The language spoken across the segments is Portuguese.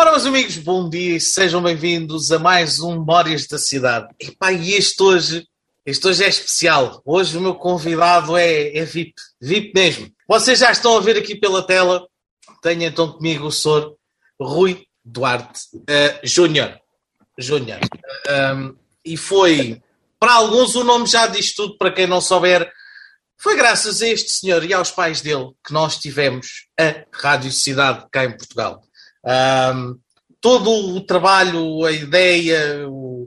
Ora, meus amigos, bom dia e sejam bem-vindos a mais um Memórias da Cidade. Epá, e este hoje, este hoje é especial. Hoje o meu convidado é, é VIP, VIP mesmo. Vocês já estão a ver aqui pela tela. Tenho então comigo o senhor Rui Duarte uh, Júnior. Júnior. Um, e foi, para alguns, o nome já diz tudo, para quem não souber, foi graças a este senhor e aos pais dele que nós tivemos a Rádio Cidade cá em Portugal. Um, todo o trabalho, a ideia, o,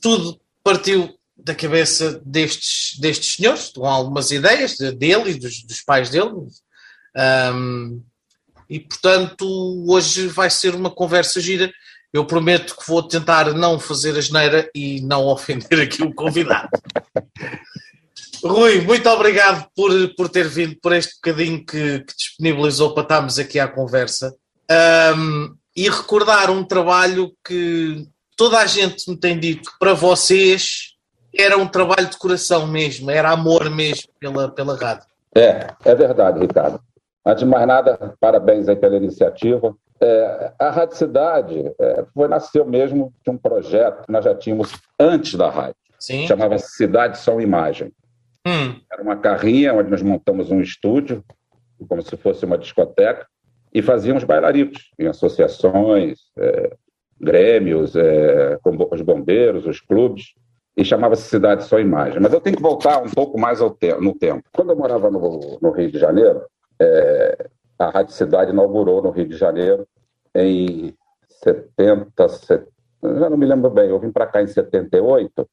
tudo partiu da cabeça destes, destes senhores, com algumas ideias dele e dos, dos pais dele. Um, e portanto, hoje vai ser uma conversa gira. Eu prometo que vou tentar não fazer a geneira e não ofender aqui o convidado. Rui, muito obrigado por, por ter vindo, por este bocadinho que, que disponibilizou para estarmos aqui à conversa. Um, e recordar um trabalho que toda a gente me tem dito que para vocês era um trabalho de coração mesmo, era amor mesmo pela, pela rádio. É, é verdade, Ricardo. Antes de mais nada, parabéns aí pela iniciativa. É, a Rádio Cidade é, foi, nasceu mesmo de um projeto que nós já tínhamos antes da rádio. Chamava-se Cidade Som Imagem. Hum. Era uma carrinha onde nós montamos um estúdio, como se fosse uma discoteca, e fazíamos bailaricos em associações, é, grêmios, é, os bombeiros, os clubes, e chamava-se Cidade Só Imagem. Mas eu tenho que voltar um pouco mais te no tempo. Quando eu morava no, no Rio de Janeiro, é, a Rádio Cidade inaugurou no Rio de Janeiro em 70, 70 já não me lembro bem, eu vim para cá em 78,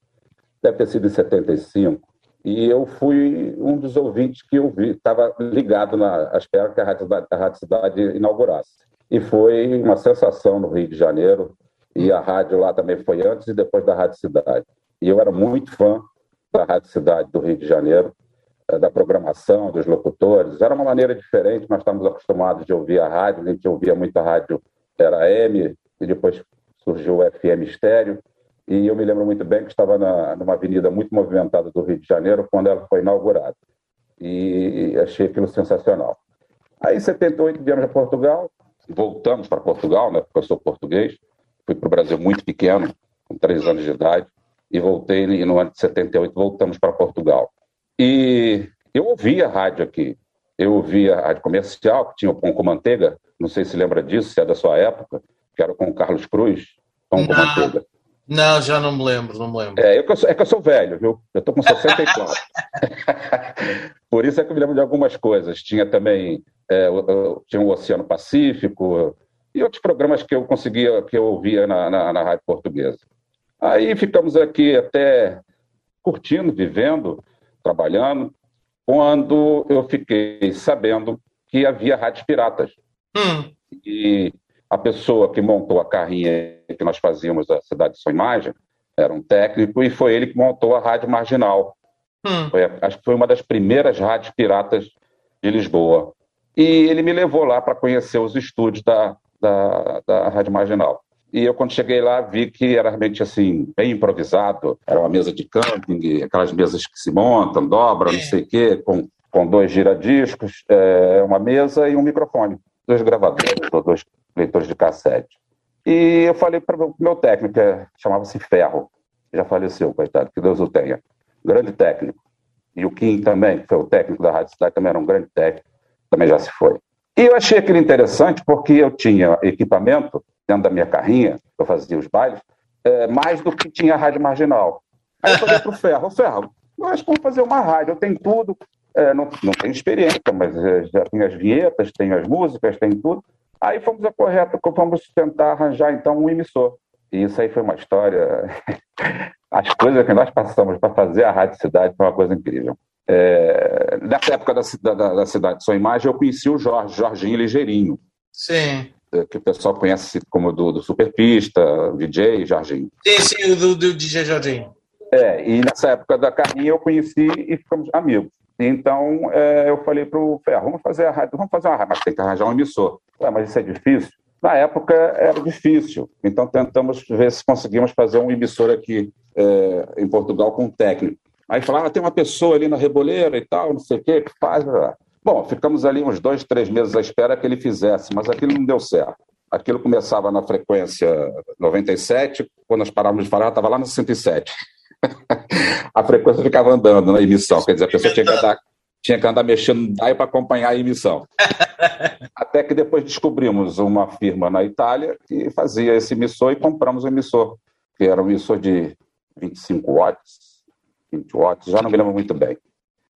deve ter sido em 75, e eu fui um dos ouvintes que eu vi, estava ligado na à espera que a Rádio, a Rádio Cidade inaugurasse. E foi uma sensação no Rio de Janeiro, e a rádio lá também foi antes e depois da Rádio Cidade. E eu era muito fã da Rádio Cidade do Rio de Janeiro, eh, da programação, dos locutores. Era uma maneira diferente, nós estávamos acostumados de ouvir a rádio, a gente ouvia muita rádio, era M, e depois surgiu o FM estéreo. E eu me lembro muito bem que estava na, numa avenida muito movimentada do Rio de Janeiro quando ela foi inaugurada. E achei aquilo sensacional. Aí, em 78, viemos a Portugal, voltamos para Portugal, né, porque eu sou português. Fui para o Brasil muito pequeno, com três anos de idade, e voltei, e no ano de 78 voltamos para Portugal. E eu ouvia rádio aqui. Eu ouvia a rádio comercial, que tinha o Pão com Manteiga, não sei se lembra disso, se é da sua época, que era com o Carlos Cruz, Pão com Manteiga. Não, já não me lembro, não me lembro. É, eu, é que eu sou velho, viu? Eu estou com 64. Por isso é que eu me lembro de algumas coisas. Tinha também é, o, tinha o Oceano Pacífico e outros programas que eu conseguia, que eu ouvia na, na, na rádio portuguesa. Aí ficamos aqui até curtindo, vivendo, trabalhando, quando eu fiquei sabendo que havia rádios piratas. Hum. E a pessoa que montou a carrinha que nós fazíamos a Cidade Sua Imagem era um técnico e foi ele que montou a Rádio Marginal. Hum. Foi, acho que foi uma das primeiras rádios piratas de Lisboa. E ele me levou lá para conhecer os estúdios da, da, da Rádio Marginal. E eu, quando cheguei lá, vi que era realmente assim, bem improvisado. Era uma mesa de camping, aquelas mesas que se montam, dobram, não sei o quê, com, com dois giradiscos, é, uma mesa e um microfone. Dois gravadores, dois leitores de cassete. E eu falei para o meu técnico, chamava-se Ferro, já faleceu, coitado, que Deus o tenha. Grande técnico. E o Kim também, que foi o técnico da Rádio Cidade, também era um grande técnico, também já se foi. E eu achei aquilo interessante porque eu tinha equipamento dentro da minha carrinha, eu fazia os bailes, é, mais do que tinha a rádio marginal. Aí eu falei para o Ferro, Ferro, que vamos fazer uma rádio, eu tenho tudo, é, não, não tenho experiência, mas é, já tenho as vinhetas, tenho as músicas, tenho tudo. Aí fomos a correta, fomos tentar arranjar então um emissor. E isso aí foi uma história. As coisas que nós passamos para fazer a Rádio Cidade foi uma coisa incrível. É, nessa época da, da, da Cidade Sua Imagem, eu conheci o Jorge, Jorginho Ligeirinho. Sim. É, que o pessoal conhece como do, do Superpista, DJ Jorginho. Sim, sim, do, do DJ Jorginho. É, e nessa época da carrinha eu conheci e ficamos amigos. Então é, eu falei para o Ferro, vamos fazer a rádio, vamos fazer uma rádio, mas tem que arranjar um emissor. Ué, mas isso é difícil? Na época era difícil, então tentamos ver se conseguimos fazer um emissor aqui é, em Portugal com um técnico. Aí falaram, ah, tem uma pessoa ali na Reboleira e tal, não sei o quê, que faz. Bom, ficamos ali uns dois, três meses à espera que ele fizesse, mas aquilo não deu certo. aquilo começava na frequência 97, quando nós parávamos de falar, estava lá no 107. A frequência ficava andando na emissão, quer dizer, a pessoa tinha que andar, tinha que andar mexendo no DAI para acompanhar a emissão. Até que depois descobrimos uma firma na Itália que fazia esse emissor e compramos o emissor, que era um emissor de 25 watts, 20 watts, já não me lembro muito bem.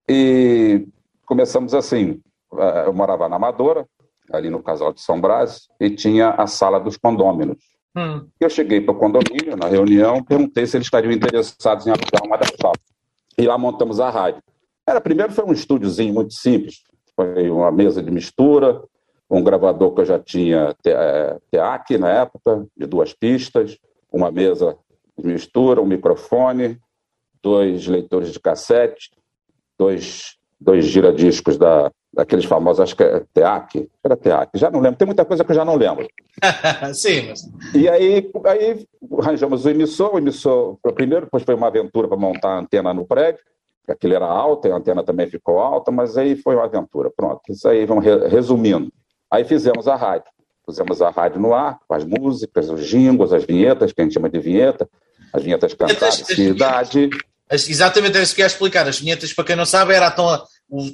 E começamos assim, eh, eu morava na Amadora, ali no Casal de São Brás, e tinha a sala dos condôminos. Hum. Eu cheguei para o condomínio, na reunião, perguntei se eles estariam interessados em alugar uma das salas. E lá montamos a rádio. Era, primeiro foi um estúdiozinho muito simples, foi uma mesa de mistura, um gravador que eu já tinha TEAC na época, de duas pistas, uma mesa de mistura, um microfone, dois leitores de cassete, dois, dois giradiscos da, daqueles famosos, acho que é TEAC, era TEAC, já não lembro, tem muita coisa que eu já não lembro. Sim, mas... E aí, aí arranjamos o emissor, o emissor, primeiro, depois foi uma aventura para montar a antena no prédio, aquilo era alto, a antena também ficou alta, mas aí foi uma aventura, pronto, isso aí, vamos resumindo. Aí fizemos a rádio, pusemos a rádio no ar, com as músicas, os jingles, as vinhetas, que a gente chama de vinheta, as vinhetas cantadas, cidade... Exatamente, é isso que ia explicar. As vinhetas, para quem não sabe, era a, a,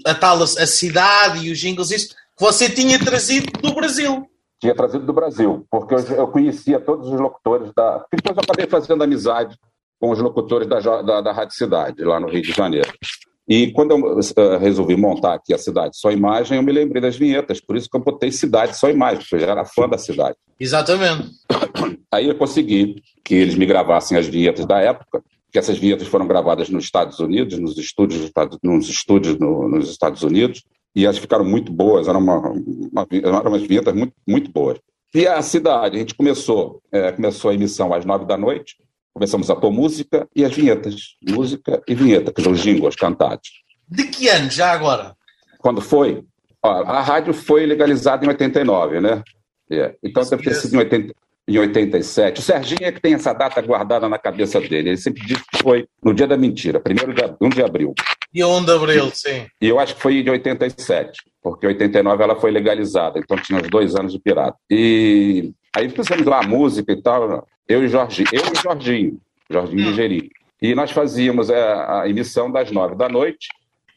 a tal a cidade e os jingles, isso que você tinha trazido do Brasil. Tinha trazido do Brasil, porque eu, eu conhecia todos os locutores da. Depois eu acabei fazendo amizade com os locutores da, da, da Rádio Cidade, lá no Rio de Janeiro. E quando eu uh, resolvi montar aqui a cidade só imagem, eu me lembrei das vinhetas, por isso que eu botei cidade só imagem, porque eu já era fã da cidade. Exatamente. Aí eu consegui que eles me gravassem as vinhetas da época, que essas vinhetas foram gravadas nos Estados Unidos, nos estúdios, nos estúdios no, nos Estados Unidos, e elas ficaram muito boas, eram, uma, uma, eram umas vinhetas muito, muito boas. E a cidade, a gente começou, é, começou a emissão às nove da noite, começamos a pôr música e as vinhetas, música e vinheta, que são os jingles cantados. De que ano já agora? Quando foi? Ó, a rádio foi legalizada em 89, né? É. Então deve ter sido em 80, em 87. O Serginho é que tem essa data guardada na cabeça dele. Ele sempre diz que foi no dia da mentira, primeiro de, 1 de abril. E 1 de abril, sim. E eu acho que foi de 87, porque em 89 ela foi legalizada, então tinha uns dois anos de pirata. E aí fizemos lá a música e tal, eu e Jorginho, eu e Jorginho, Jorginho hum. Ligeri. E nós fazíamos a, é, a emissão das nove da noite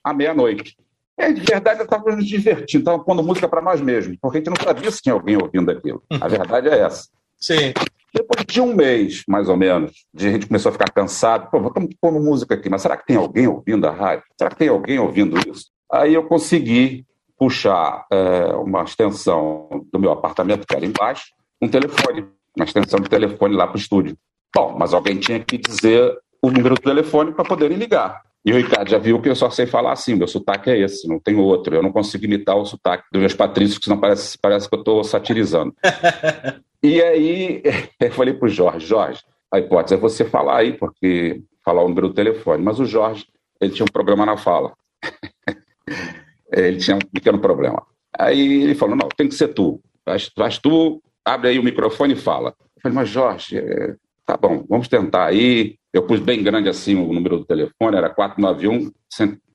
à meia-noite. É, de verdade, eu estava nos divertindo, estava pondo música para nós mesmos, porque a gente não sabia se tinha alguém ouvindo aquilo. A verdade é essa. Sim. Depois de um mês, mais ou menos, de a gente começou a ficar cansado, pô, vamos pôr música aqui, mas será que tem alguém ouvindo a rádio? Será que tem alguém ouvindo isso? Aí eu consegui puxar é, uma extensão do meu apartamento, que era embaixo, um telefone, uma extensão de telefone lá para o estúdio. Bom, mas alguém tinha que dizer o número do telefone para poderem ligar. E o Ricardo já viu que eu só sei falar assim, meu sotaque é esse, não tem outro. Eu não consigo imitar o sotaque dos meus patrícios, que senão parece, parece que eu estou satirizando. E aí eu falei para o Jorge, Jorge, a hipótese é você falar aí, porque falar o número do telefone. Mas o Jorge, ele tinha um problema na fala. ele tinha um pequeno problema. Aí ele falou, não, tem que ser tu. Vais, vais tu, abre aí o microfone e fala. Eu falei, mas Jorge, é, tá bom, vamos tentar aí. Eu pus bem grande assim o número do telefone, era 491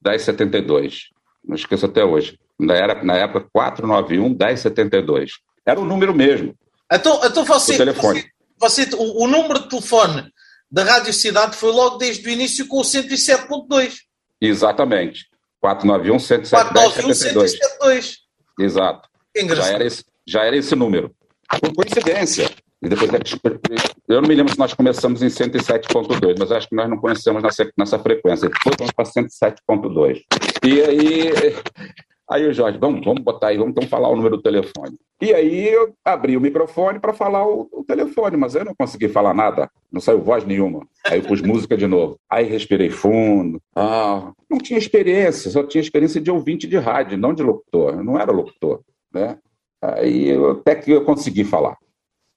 1072. Não esqueço até hoje. Era, na época, 491 1072. Era o número mesmo. Então, então você, o telefone. Você, você o, o, número de telefone da Rádio Cidade foi logo desde o início com o 107.2. Exatamente. 491 172. Exato. Já era, esse, já era esse número. Por coincidência. E depois é eu não me lembro se nós começamos em 107.2, mas acho que nós não conhecemos nessa, nessa frequência. Depois vamos para 107.2. E aí Aí o Jorge, vamos, vamos botar aí, vamos então falar o número do telefone. E aí eu abri o microfone para falar o, o, telefone, mas eu não consegui falar nada, não saiu voz nenhuma. Aí eu pus música de novo. Aí respirei fundo. Ah, não tinha experiência, só tinha experiência de ouvinte de rádio, não de locutor. Eu não era locutor, né? Aí eu, até que eu consegui falar.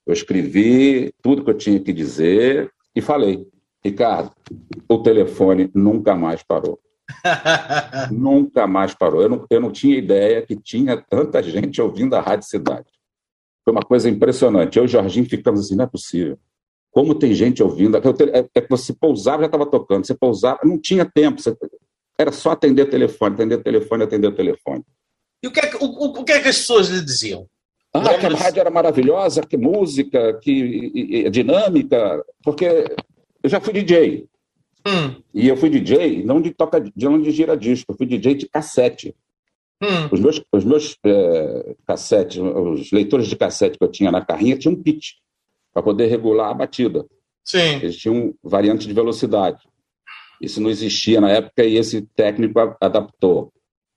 Eu escrevi tudo que eu tinha que dizer e falei. Ricardo, o telefone nunca mais parou. Nunca mais parou. Eu não, eu não tinha ideia que tinha tanta gente ouvindo a Rádio Cidade. Foi uma coisa impressionante. Eu e o Jorginho ficamos assim, não é possível. Como tem gente ouvindo. É, é que você pousava, já estava tocando. Você pousava, não tinha tempo. Você, era só atender telefone, atender telefone, atender telefone. E o que, é que, o, o que é que as pessoas lhe diziam? Ah, que a rádio era maravilhosa, que música, que e, e, dinâmica, porque eu já fui DJ. Hum. E eu fui DJ não de toca, de não de gira disco, eu fui DJ de cassete. Hum. Os meus, os meus é, cassetes, os leitores de cassete que eu tinha na carrinha tinham um pitch para poder regular a batida. Sim. Eles tinham variante de velocidade. Isso não existia na época e esse técnico adaptou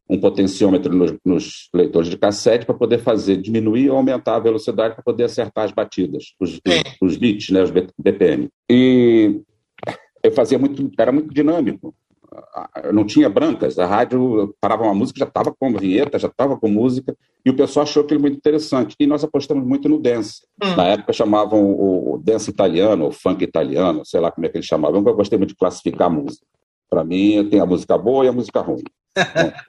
um potenciômetro nos, nos leitores de cassete para poder fazer diminuir ou aumentar a velocidade para poder acertar as batidas, os, os, os bits, né, os BPM. E eu fazia muito, era muito dinâmico. Não tinha brancas, a rádio parava uma música, já estava com vinheta, já estava com música, e o pessoal achou aquilo muito interessante. E nós apostamos muito no dance. Hum. Na época chamavam o dance italiano, o funk italiano, sei lá como é que eles chamavam, eu gostei muito de classificar a música. Para mim, tem a música boa e a música ruim.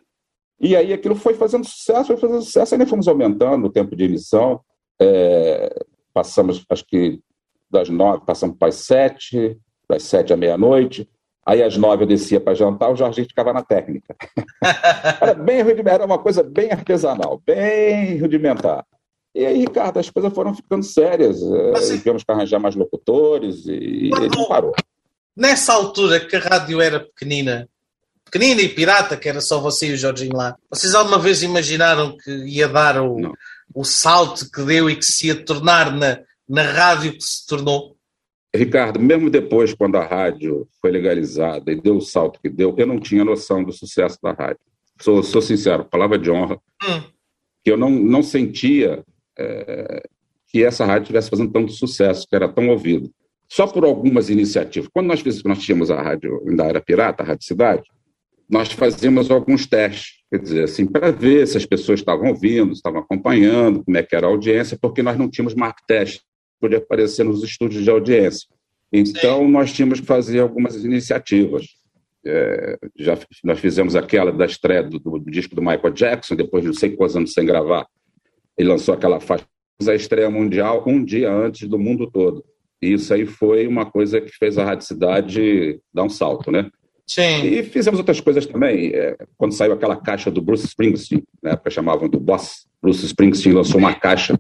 e aí aquilo foi fazendo sucesso, foi fazendo sucesso, aí nós fomos aumentando o tempo de emissão, é, passamos, acho que das nove, passamos para as sete, das sete à meia-noite. Aí às nove eu descia para jantar, o Jorginho ficava na técnica. era bem era uma coisa bem artesanal, bem rudimentar. E aí, Ricardo, as coisas foram ficando sérias. Eh, Mas, tivemos que arranjar mais locutores e, e parou. Nessa altura que a rádio era pequenina, pequenina e pirata, que era só você e o Jorginho lá, vocês alguma vez imaginaram que ia dar o, o salto que deu e que se ia tornar na, na rádio que se tornou? Ricardo, mesmo depois, quando a rádio foi legalizada e deu o salto que deu, eu não tinha noção do sucesso da rádio. Sou, sou sincero, palavra de honra, hum. que eu não, não sentia é, que essa rádio estivesse fazendo tanto sucesso, que era tão ouvido. Só por algumas iniciativas. Quando nós, nós tínhamos a rádio, ainda era pirata, a Rádio Cidade, nós fazíamos alguns testes, quer dizer, assim, para ver se as pessoas estavam ouvindo, estavam acompanhando, como é que era a audiência, porque nós não tínhamos mark teste podia aparecer nos estúdios de audiência. Então, nós tínhamos que fazer algumas iniciativas. É, já nós fizemos aquela da estreia do, do, disco do Michael Jackson, depois de não sei quantos anos sem gravar. Ele lançou aquela faixa, a estreia mundial um dia antes do mundo todo. E isso aí foi uma coisa que fez a Rádio Cidade dar um salto, né? Sim. E fizemos outras coisas também. É, quando saiu aquela caixa do Bruce Springsteen, na época chamavam do Boss, Bruce Springsteen lançou uma caixa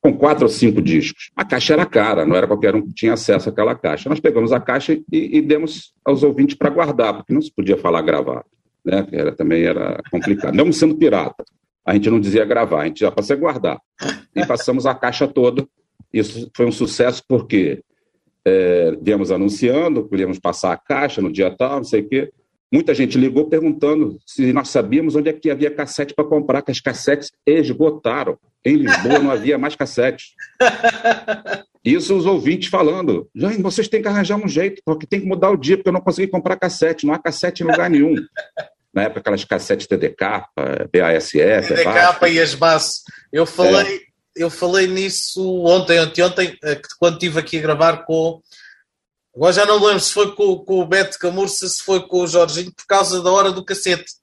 com quatro ou cinco discos. A caixa era cara, não era qualquer um que tinha acesso àquela caixa. Nós pegamos a caixa e, e demos aos ouvintes para guardar, porque não se podia falar gravar, né? Era, também era complicado. Mesmo sendo pirata, a gente não dizia gravar, a gente já passou a guardar. E passamos a caixa toda. Isso foi um sucesso porque é, viemos anunciando, queríamos passar a caixa no dia tal, não sei o quê. Muita gente ligou perguntando se nós sabíamos onde é que havia cassete para comprar, que as cassetes esgotaram. Em Lisboa não havia mais cassete. Isso os ouvintes falando. Vocês têm que arranjar um jeito, porque tem que mudar o dia, porque eu não consegui comprar cassete. Não há cassete em lugar nenhum. Na época, aquelas cassetes TDK, BASF. TDK e as bases. Eu falei, é. eu falei nisso ontem, ontem, eh, quando estive aqui a gravar com Agora já não lembro se foi com, com o Beto Camurça, se foi com o Jorginho, por causa da hora do cacete.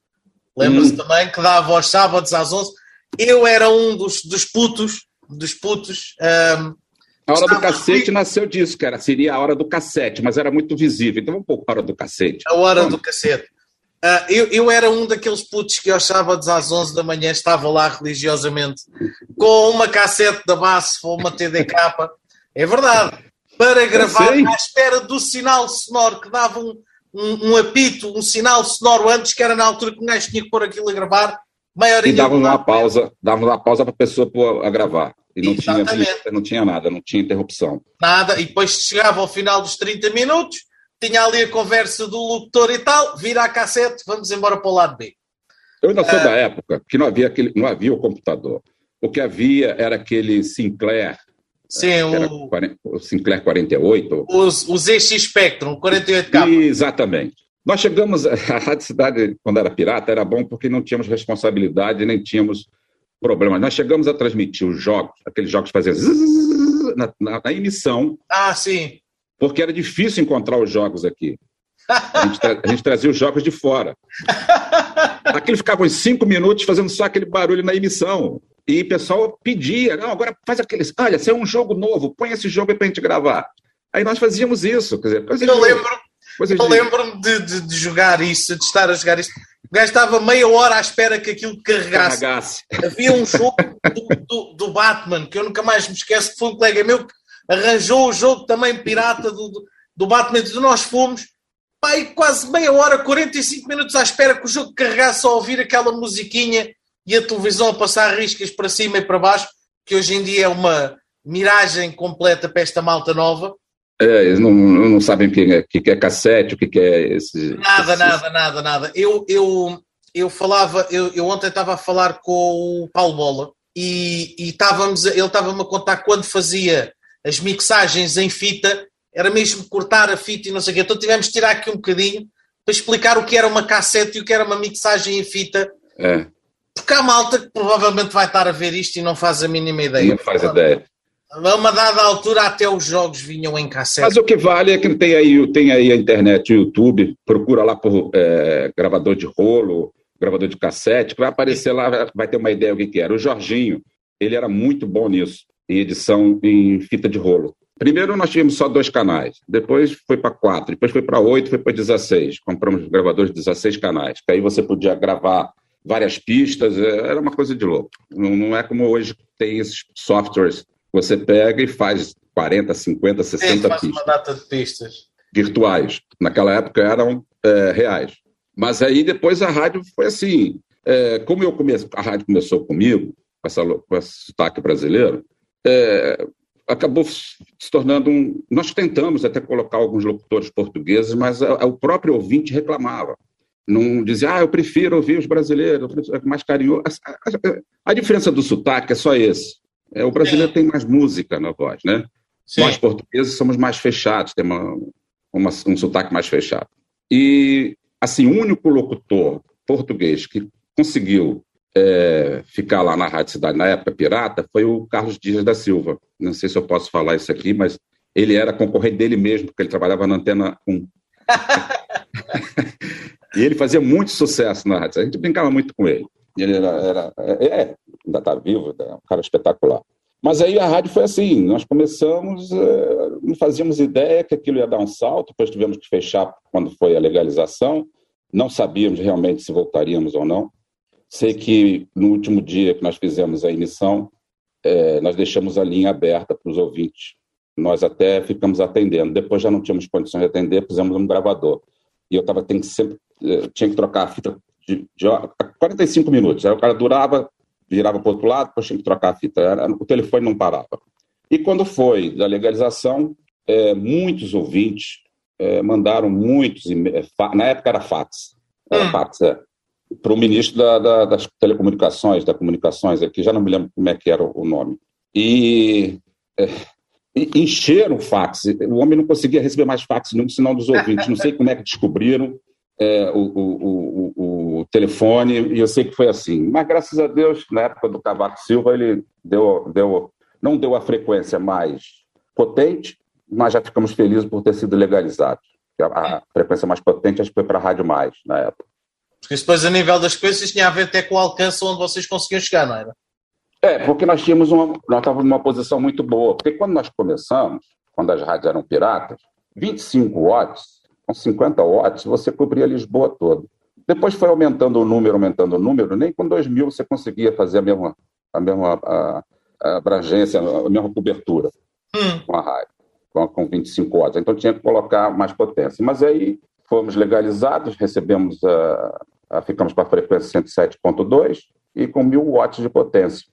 Lembra-se hum. também que dava aos sábados às 11. Eu era um dos, dos putos, dos putos. Um, a hora do cacete nasceu disso, cara. Seria a hora do cassete, mas era muito visível. Então vamos pôr a hora do cacete. A hora Vamos. do cacete. Uh, eu, eu era um daqueles putos que aos sábados às 11 da manhã estava lá religiosamente com uma cassete da base ou uma TDK. É verdade para gravar à espera do sinal sonoro que dava um, um, um, apito, um sinal sonoro antes, que era na altura que o gajo tinha que pôr aquilo a gravar. E dava uma pausa, dava uma pausa para a pessoa pôr a gravar. E não tinha, não tinha nada, não tinha interrupção. Nada, e depois chegava ao final dos 30 minutos, tinha ali a conversa do locutor e tal, vira a cassete, vamos embora para o lado B. Eu ainda sou uh, da época que não havia, aquele, não havia o computador. O que havia era aquele Sinclair Sim, o... o Sinclair 48. Os, ZX Spectrum, 48K. Exatamente. Nós chegamos, a Rádio Cidade, quando era pirata, era bom porque não tínhamos responsabilidade, nem tínhamos problema. Nós chegamos a transmitir os jogos, aqueles jogos que faziam na, na, na, emissão. Ah, sim. Porque era difícil encontrar os jogos aqui. A gente, tra a gente trazia os jogos de fora. Aquilo ficava uns cinco minutos fazendo só aquele barulho na emissão. E o pessoal pedia, não, agora faz aqueles, olha, se é um jogo novo, põe esse jogo aí pra gente gravar. Aí nós fazíamos isso, quer dizer, eu lembro, eu lembro-me de, de, de, jogar isso, de estar a jogar isso. O gajo estava meia hora à espera que aquilo carregasse. carregasse. Havia um jogo do, do, do, Batman, que eu nunca mais me esqueço, que foi um colega meu que arranjou o jogo também pirata do, do, Batman, e nós fomos, e quase meia hora, 45 minutos à espera que o jogo carregasse a ouvir aquela musiquinha e a televisão a passar riscas para cima e para baixo, que hoje em dia é uma miragem completa para esta malta nova. É, eles não, não sabem o que é, que é cassete, o que é esse. Nada, esse... nada, nada, nada. Eu, eu, eu falava, eu, eu ontem estava a falar com o Paulo Bola e, e estávamos, ele estava-me a contar quando fazia as mixagens em fita, era mesmo cortar a fita e não sei o quê. Então tivemos de tirar aqui um bocadinho para explicar o que era uma cassete e o que era uma mixagem em fita. É. Porque há malta que provavelmente vai estar a ver isto e não faz a mínima ideia. Não faz ideia. A uma dada altura até os jogos vinham em cassete. Mas o que vale é que tem aí, tem aí a internet, o YouTube, procura lá por é, gravador de rolo, gravador de cassete, que vai aparecer lá, vai ter uma ideia do que, era. O Jorginho, ele era muito bom nisso, em edição em fita de rolo. Primeiro nós tínhamos só dois canais, depois foi para quatro, depois foi para oito, foi para 16. Compramos gravadores de 16 canais, que aí você podia gravar várias pistas, é, era uma coisa de louco. Não, não é como hoje tem esses softwares você pega e faz 40, 50, 60 faz pistas. uma data de pistas. Virtuais. Naquela época eram é, reais. Mas aí depois a rádio foi assim. É, como eu comecei, a rádio começou comigo, com, essa, com esse sotaque brasileiro, é, acabou se tornando um. Nós tentamos até colocar alguns locutores portugueses, mas o próprio ouvinte reclamava. Não dizia, ah, eu prefiro ouvir os brasileiros, é mais carinhoso. A, a, a, diferença do sotaque é só esse. É, o brasileiro tem mais música na voz, né? Sim. Nós, portugueses, somos mais fechados, temos uma, um sotaque mais fechado. E, assim, o único locutor português que conseguiu é, ficar lá na Rádio Cidade, na época pirata, foi o Carlos Dias da Silva. Não sei se eu posso falar isso aqui, mas ele era concorrente dele mesmo, porque ele trabalhava na Antena 1. e ele fazia muito sucesso na rádio. A gente brincava muito com ele. Ele era, era é, é ainda está vivo, é um cara espetacular. Mas aí a rádio foi assim, nós começamos, é, não fazíamos ideia que aquilo ia dar um salto, depois tivemos que fechar quando foi a legalização, não sabíamos realmente se voltaríamos ou não. Sei que no último dia que nós fizemos a emissão, é, nós deixamos a linha aberta para os ouvintes. Nós até ficamos atendendo. Depois já não tínhamos condições de atender, pusemos um gravador. E eu tava, tem que sempre, tinha que trocar a fita de, de 45 minutos. Aí o cara durava, virava para o outro lado, depois tinha que trocar a fita. Era, o telefone não parava. E quando foi da legalização, é, muitos ouvintes é, mandaram muitos, na época era fax, era hum. fax, é, para o ministro da, da, das telecomunicações, da comunicações aqui, já não me lembro como é que era o nome. E, é, encheram o fax. O homem não conseguia receber mais fax nenhum, senão dos ouvintes. Não sei como é que descobriram é, o, o, o, o, telefone, e eu sei que foi assim. Mas, graças a Deus, na época do Cavaco Silva, ele deu, deu, não deu a frequência mais potente, mas já ficamos felizes por ter sido legalizado. A, a frequência mais potente acho que foi para a Rádio Mais, na época. Porque isso depois, a nível das coisas, tinha a ver até com o alcance onde vocês conseguiam chegar, não era? É, porque nós tínhamos uma, nós estávamos numa posição muito boa. Porque quando nós começamos, quando as rádios eram piratas, 25 watts com 50 watts, você cobria Lisboa toda. Depois foi aumentando o número, aumentando o número, nem com 2 mil você conseguia fazer a mesma, a mesma a, a abrangência, a mesma cobertura hum. com a rádio, com, com 25 watts. Então tinha que colocar mais potência. Mas aí fomos legalizados, recebemos a, a ficamos com a frequência 107.2 e com mil watts de potência.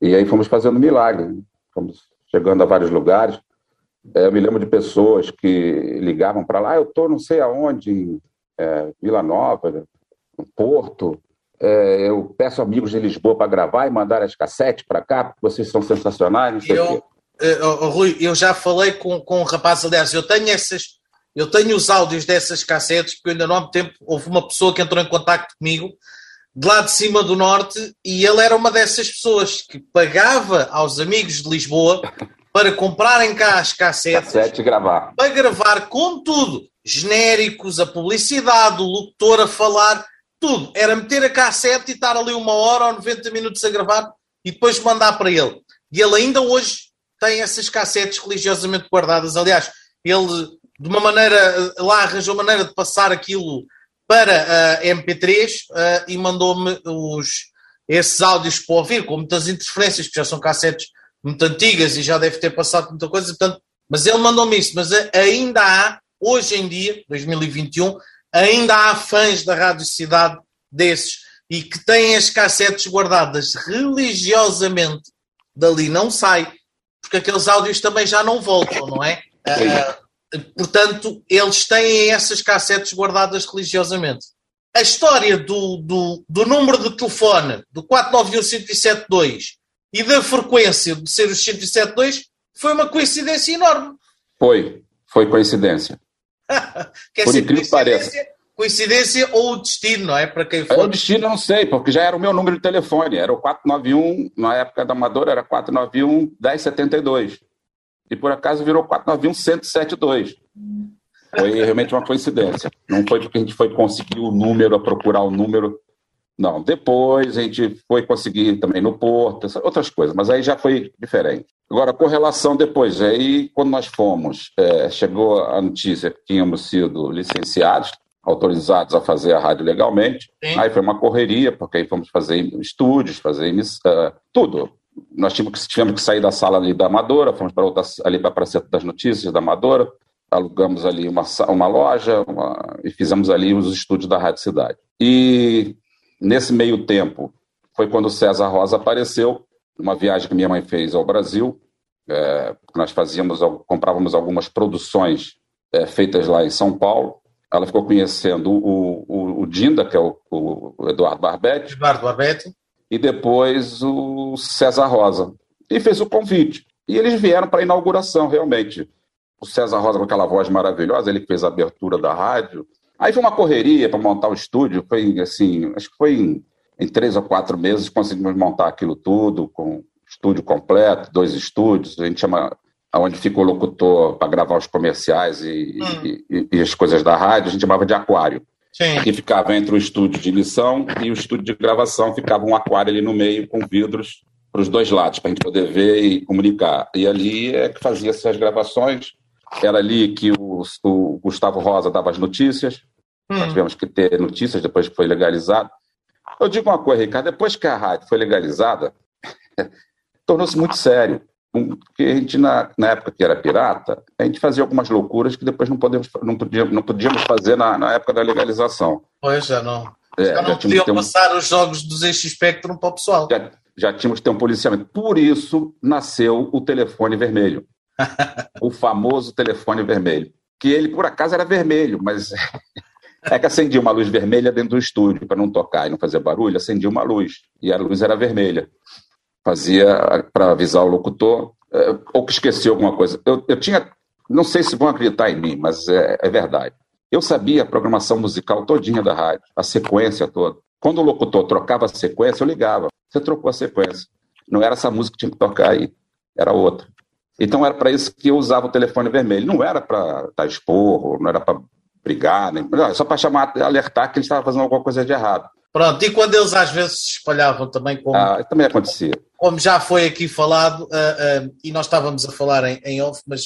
E aí fomos fazendo milagre, fomos chegando a vários lugares. É, eu me lembro de pessoas que ligavam para lá, ah, eu estou não sei aonde, em é, Vila Nova, no Porto, é, eu peço amigos de Lisboa para gravar e mandar as cassetes para cá, porque vocês são sensacionais, sei eu, uh, Rui, eu já falei com, com um rapaz, aliás, eu tenho essas, eu tenho os áudios dessas cassetes, porque ainda não há muito tempo houve uma pessoa que entrou em contato comigo, de lá de cima do norte, e ele era uma dessas pessoas que pagava aos amigos de Lisboa para comprarem cá as cassetes. Cassete gravar. Para gravar com tudo. Genéricos, a publicidade, o locutor a falar, tudo. Era meter a cassete e estar ali uma hora ou 90 minutos a gravar e depois mandar para ele. E ele ainda hoje tem essas cassetes religiosamente guardadas. Aliás, ele de uma maneira, lá arranjou maneira de passar aquilo para a uh, MP3 uh, e mandou-me os, esses áudios para ouvir, com muitas interferências, porque já são cassetes muito antigas e já deve ter passado muita coisa, portanto, mas ele mandou-me isso, mas ainda há, hoje em dia, 2021, ainda há fãs da Rádio Cidade desses e que têm as cassetes guardadas religiosamente dali, não sai, porque aqueles áudios também já não voltam, não é? Uh, portanto, eles têm essas cassetes guardadas religiosamente. A história do, do, do número de telefone do 491-172 e da frequência de ser os 172 foi uma coincidência enorme. Foi, foi coincidência. Quer Por incrível que pareça. Coincidência ou o destino, não é? Para quem for. É, o destino não sei, porque já era o meu número de telefone. Era o 491, na época da Amadora era 491 1072. E por acaso virou 491 172. Foi realmente uma coincidência. Não foi porque a gente foi conseguir o número, a procurar o número. Não, depois a gente foi conseguir também no Porto, outras coisas, mas aí já foi diferente. Agora, com relação depois, aí quando nós fomos, é, chegou a notícia que tínhamos sido licenciados, autorizados a fazer a rádio legalmente. Sim. Aí foi uma correria, porque aí fomos fazer estúdios, fazer uh, tudo. Nós tivemos que, tivemos que sair da sala ali da Amadora, fomos para outra, ali para a Praça das Notícias da Amadora, alugamos ali uma, uma loja uma, e fizemos ali os estúdios da Rádio Cidade. E nesse meio tempo foi quando o César Rosa apareceu, uma viagem que minha mãe fez ao Brasil, é, nós fazíamos, comprávamos algumas produções é, feitas lá em São Paulo, ela ficou conhecendo o, o, o Dinda, que é o, o, Eduardo Barbetti. Eduardo Barbetti. E depois o César Rosa. E fez o convite. E eles vieram para a inauguração, realmente. O César Rosa, com aquela voz maravilhosa, ele fez a abertura da rádio. Aí foi uma correria para montar o estúdio. Foi assim, acho que foi em, em três ou quatro meses conseguimos montar aquilo tudo, com estúdio completo, dois estúdios. A gente chama onde fica o locutor para gravar os comerciais e, hum. e, e, as coisas da rádio, a gente chamava de aquário. Sim. Que ficava entre o estúdio de lição e o estúdio de gravação, ficava um aquário ali no meio com vidros para os dois lados, para a gente poder ver e comunicar. E ali é que fazia essas gravações. Era ali que o, o Gustavo Rosa dava as notícias. Hum. Nós tivemos que ter notícias depois que foi legalizado. Eu digo uma coisa, Ricardo, depois que a rádio foi legalizada, tornou-se muito sério. Porque a gente, na, na época que era pirata, a gente fazia algumas loucuras que depois não, podemos, não, podíamos, não podíamos fazer na, na época da legalização. Pois, já não. É, já não podiam um... passar os jogos do ZX Spectrum para o pessoal. Já, já tínhamos que ter um policiamento. Por isso nasceu o telefone vermelho. o famoso telefone vermelho. Que ele, por acaso, era vermelho, mas é que acendia uma luz vermelha dentro do estúdio, para não tocar e não fazer barulho, acendia uma luz. E a luz era vermelha fazia para avisar o locutor, é, ou que esqueceu alguma coisa. Eu, eu tinha, não sei se vão acreditar em mim, mas é, é verdade. Eu sabia a programação musical todinha da rádio, a sequência toda. Quando o locutor trocava a sequência, eu ligava. Você trocou a sequência. Não era essa música que tinha que tocar aí, era outra. Então era para isso que eu usava o telefone vermelho. Não era para dar esporro, não era para brigar, nem, só para chamar, alertar que ele estava fazendo alguma coisa de errado. Pronto, e quando eles às vezes se espalhavam também como. Ah, também acontecia. Como já foi aqui falado, uh, uh, e nós estávamos a falar em, em off, mas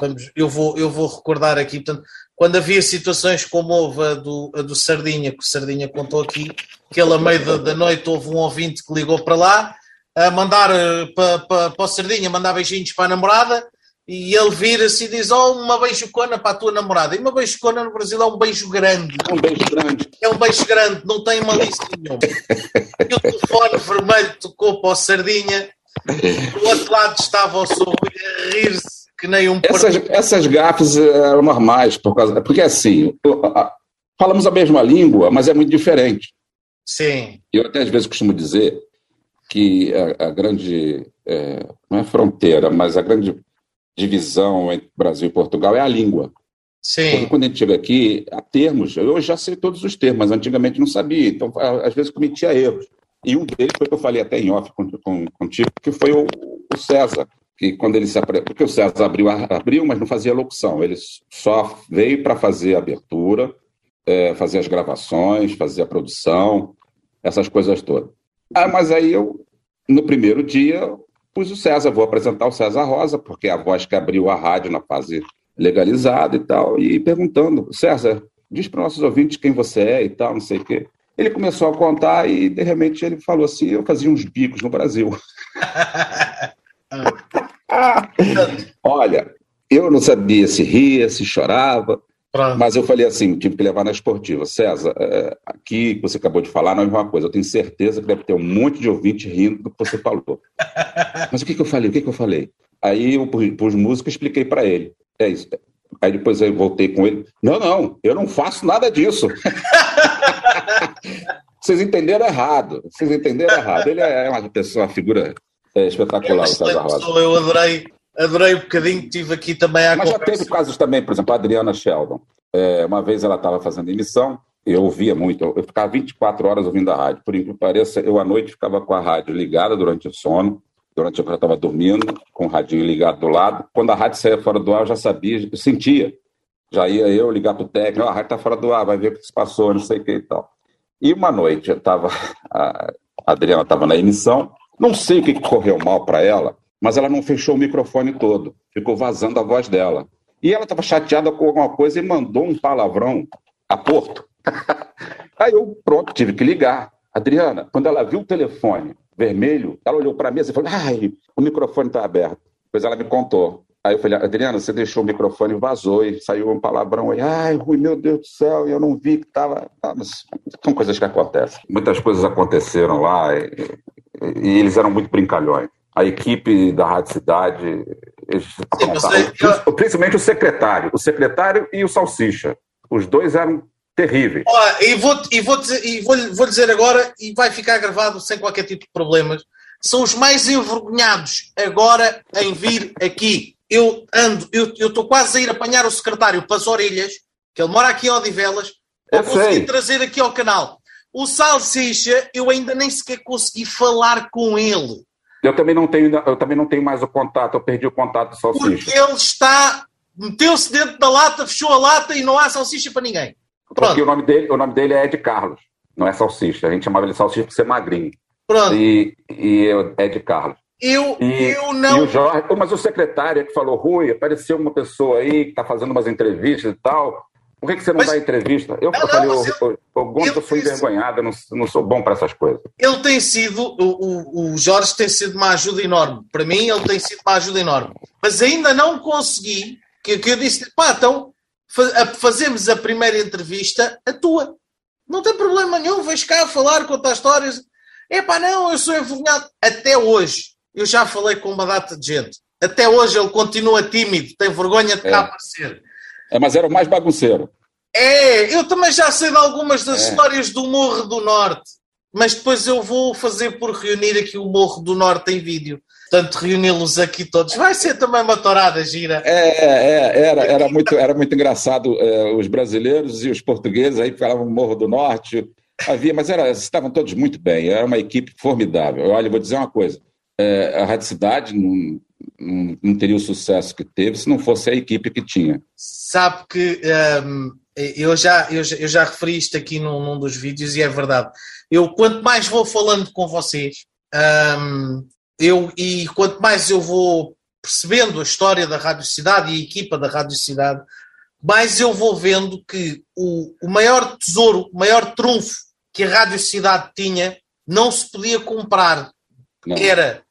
vamos, eu, vou, eu vou recordar aqui, portanto, quando havia situações como houve a do, a do Sardinha, que o Sardinha contou aqui, que ele a meio da, da noite houve um ouvinte que ligou para lá, a mandar uh, para, para, para o Sardinha, mandar beijinhos para a namorada, e ele vira-se e diz: Oh, uma beijocona para a tua namorada. E uma beijocona no Brasil é um beijo grande. É um beijo grande. É um beijo grande, não tem malícia nenhuma. E o telefone vermelho tocou para o Sardinha. Do outro lado estava o sorrir a rir-se que nem um essas, essas gafes eram normais, por causa, porque assim, falamos a mesma língua, mas é muito diferente. Sim. Eu até às vezes costumo dizer que a, a grande, é, não é fronteira, mas a grande divisão entre Brasil e Portugal é a língua. Sim. Porque quando a gente chega aqui, há termos, eu já sei todos os termos, mas antigamente não sabia, então às vezes cometia erros. E um deles foi que eu falei até em off contigo, que foi o, o César, que quando ele se porque o César abriu, abriu, mas não fazia locução, ele só veio para fazer a abertura, é, fazer as gravações, fazer a produção, essas coisas todas. Ah, mas aí eu, no primeiro dia, pus o César, vou apresentar o César Rosa, porque é a voz que abriu a rádio na fase legalizada e tal, e perguntando, César, diz para nossos ouvintes quem você é e tal, não sei o quê. Ele começou a contar e, de repente, ele falou assim: eu fazia uns bicos no Brasil. Olha, eu não sabia se ria, se chorava, Pronto. mas eu falei assim: tive que levar na esportiva. César, é, aqui que você acabou de falar não é a mesma coisa. Eu tenho certeza que deve ter um monte de ouvinte rindo do que você falou. mas o que, que eu falei? O que, que eu falei? Aí eu pus música e expliquei para ele. É isso. Aí depois eu voltei com ele. Não, não, eu não faço nada disso. Vocês entenderam errado. Vocês entenderam errado. Ele é uma pessoa, uma figura é, espetacular, é o César Rosa. Eu adorei, adorei um bocadinho que tive aqui também a Mas conversa. já teve casos também, por exemplo, a Adriana Sheldon. É, uma vez ela estava fazendo emissão, eu ouvia muito, eu ficava 24 horas ouvindo a rádio. Por incrível que pareça, eu à noite ficava com a rádio ligada durante o sono, durante o que eu estava dormindo, com o radinho ligado do lado. Quando a rádio saía fora do ar, eu já sabia, eu sentia. Já ia eu ligar para o técnico, a rádio está fora do ar, vai ver o que se passou, não sei o que e tal. E uma noite, eu tava, a Adriana estava na emissão, não sei o que correu mal para ela, mas ela não fechou o microfone todo, ficou vazando a voz dela. E ela estava chateada com alguma coisa e mandou um palavrão a Porto. Aí eu, pronto, tive que ligar. Adriana, quando ela viu o telefone vermelho, ela olhou para a mesa e falou: ai, o microfone está aberto. Depois ela me contou. Aí eu falei, Adriana, você deixou o microfone, vazou e saiu um palavrão aí. Ai, Rui, meu Deus do céu, eu não vi que estava. Ah, são coisas que acontecem. Muitas coisas aconteceram lá e, e eles eram muito brincalhões. A equipe da Rádio Cidade, Sim, principalmente o secretário, o secretário e o Salsicha. Os dois eram terríveis. Olha, e vou, e vou, dizer, e vou, vou dizer agora, e vai ficar gravado sem qualquer tipo de problemas, são os mais envergonhados agora em vir aqui. Eu ando, eu estou quase a ir apanhar o secretário para as orelhas, que ele mora aqui em Odivelas, para conseguir trazer aqui ao canal. O Salsicha, eu ainda nem sequer consegui falar com ele. Eu também não tenho, eu também não tenho mais o contato, eu perdi o contato do Salsicha. Porque ele está, meteu-se dentro da lata, fechou a lata e não há Salsicha para ninguém. Pronto. Porque o nome, dele, o nome dele é Ed Carlos, não é Salsicha. A gente chamava ele Salsicha por ser magrinho. Pronto. E, e Ed Carlos. Eu, e, eu não. E o Jorge, mas o secretário é que falou, Rui, apareceu uma pessoa aí que está fazendo umas entrevistas e tal. Por que, que você não mas, dá entrevista? Eu, não, eu falei, eu, eu, eu, sou envergonhado, não, não sou bom para essas coisas. Ele tem sido, o, o, Jorge tem sido uma ajuda enorme. Para mim, ele tem sido uma ajuda enorme. Mas ainda não consegui, que, que eu disse, pá, então fazemos a primeira entrevista a tua. Não tem problema nenhum, vens cá falar, contar histórias. É pá, não, eu sou envergonhado. Até hoje, eu já falei com uma data de gente. Até hoje ele continua tímido, tem vergonha de é. cá aparecer. É, mas era o mais bagunceiro. É, eu também já sei de algumas das é. histórias do Morro do Norte, mas depois eu vou fazer por reunir aqui o Morro do Norte em vídeo. Portanto, reuni-los aqui todos. Vai ser também uma torada gira. É, é, era, era, muito, era muito engraçado. É, os brasileiros e os portugueses aí falavam Morro do Norte. Havia, mas era, estavam todos muito bem. Era uma equipe formidável. Olha, vou dizer uma coisa. É, a Rádio Cidade não, teria o sucesso que teve se não fosse a equipe que tinha. Sabe que um, eu, já, eu, já, eu já referi isto aqui num, num, dos vídeos e é verdade. Eu, quanto mais vou falando com vocês, um, eu, e quanto mais eu vou percebendo a história da Rádio Cidade e a equipa da Rádio Cidade, mais eu vou vendo que o, o maior tesouro, o maior trunfo que a Rádio Cidade tinha não se podia comprar. Não. Era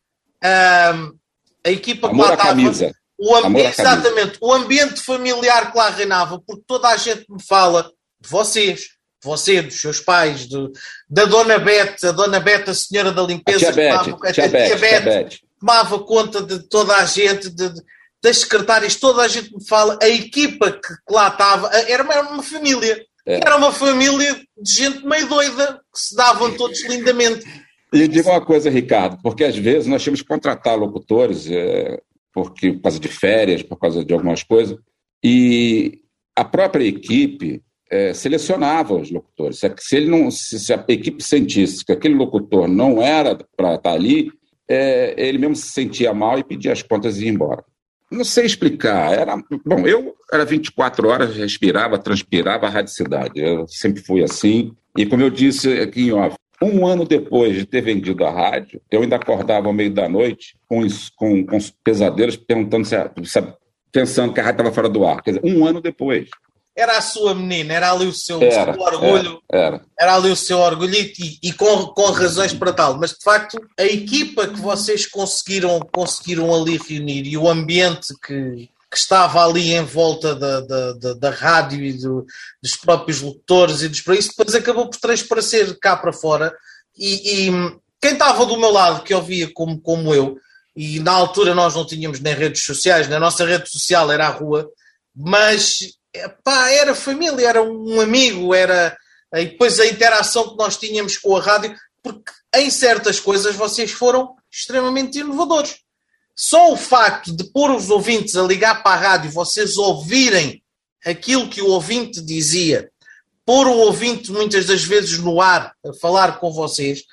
um, a equipa Amor que lá estava. O ambiente, exatamente, o ambiente familiar que lá reinava, porque toda a gente me fala de vocês, você, dos seus pais, do, da Dona Bete, a Dona Bete, a senhora da limpeza, a tia tomava, a tia Bete, tomava conta de toda a gente, de, de, das secretárias, toda a gente me fala, a equipa que, que lá estava, era uma, era uma família. É. Era uma família de gente meio doida, que se davam todos lindamente. E digo uma coisa, Ricardo, porque às vezes nós tínhamos que contratar locutores, é, porque, por causa de férias, por causa de algumas coisas, e a própria equipe é, selecionava os locutores. Se, se, ele não, se, se, a equipe sentisse que aquele locutor não era para estar ali, é, ele mesmo se sentia mal e pedia as contas e ia embora. Não sei explicar. Era, bom, eu era 24 horas, respirava, transpirava a radicidade. Eu sempre fui assim. E como eu disse aqui em off, um ano depois de ter vendido a rádio, eu ainda acordava ao meio da noite com, com, com pesadelos, perguntando se, se, pensando que a rádio estava fora do ar. Quer dizer, um ano depois. era a sua menina, era ali o seu, era, seu orgulho, era, era, era, ali o seu orgulho e, e com, com razões para tal. Mas de facto, a equipa que vocês conseguiram, conseguiram ali reunir e o ambiente que, que estava ali em volta da, da, da, da rádio e do, dos próprios locutores e dos para isso, depois acabou por transparecer cá para fora. E, e, quem estava do meu lado, que ouvia como, como eu, e na altura nós não tínhamos nem redes sociais, na nossa rede social era a rua, mas pá, era família, era um amigo, era e depois a interação que nós tínhamos com a rádio, porque em certas coisas vocês foram extremamente inovadores. Só o facto de pôr os ouvintes a ligar para a rádio, vocês ouvirem aquilo que o ouvinte dizia, pôr o ouvinte muitas das vezes no ar a falar com vocês,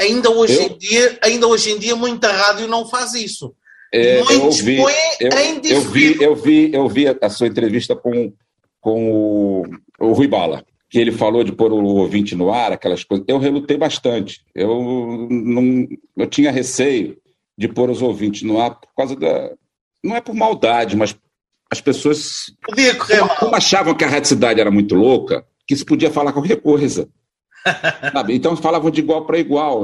ainda hoje eu... em dia, ainda hoje em dia muita rádio não faz isso. É, Muitos eu, ouvi, eu, eu, vi, eu, vi, eu vi a sua entrevista com, com o, o Rui Bala, que ele falou de pôr o ouvinte no ar, aquelas coisas. Eu relutei bastante. Eu, não, eu tinha receio de pôr os ouvintes no ar por causa da. Não é por maldade, mas as pessoas. Como, como achavam que a radicidade era muito louca, que se podia falar qualquer coisa. então falavam de igual para igual.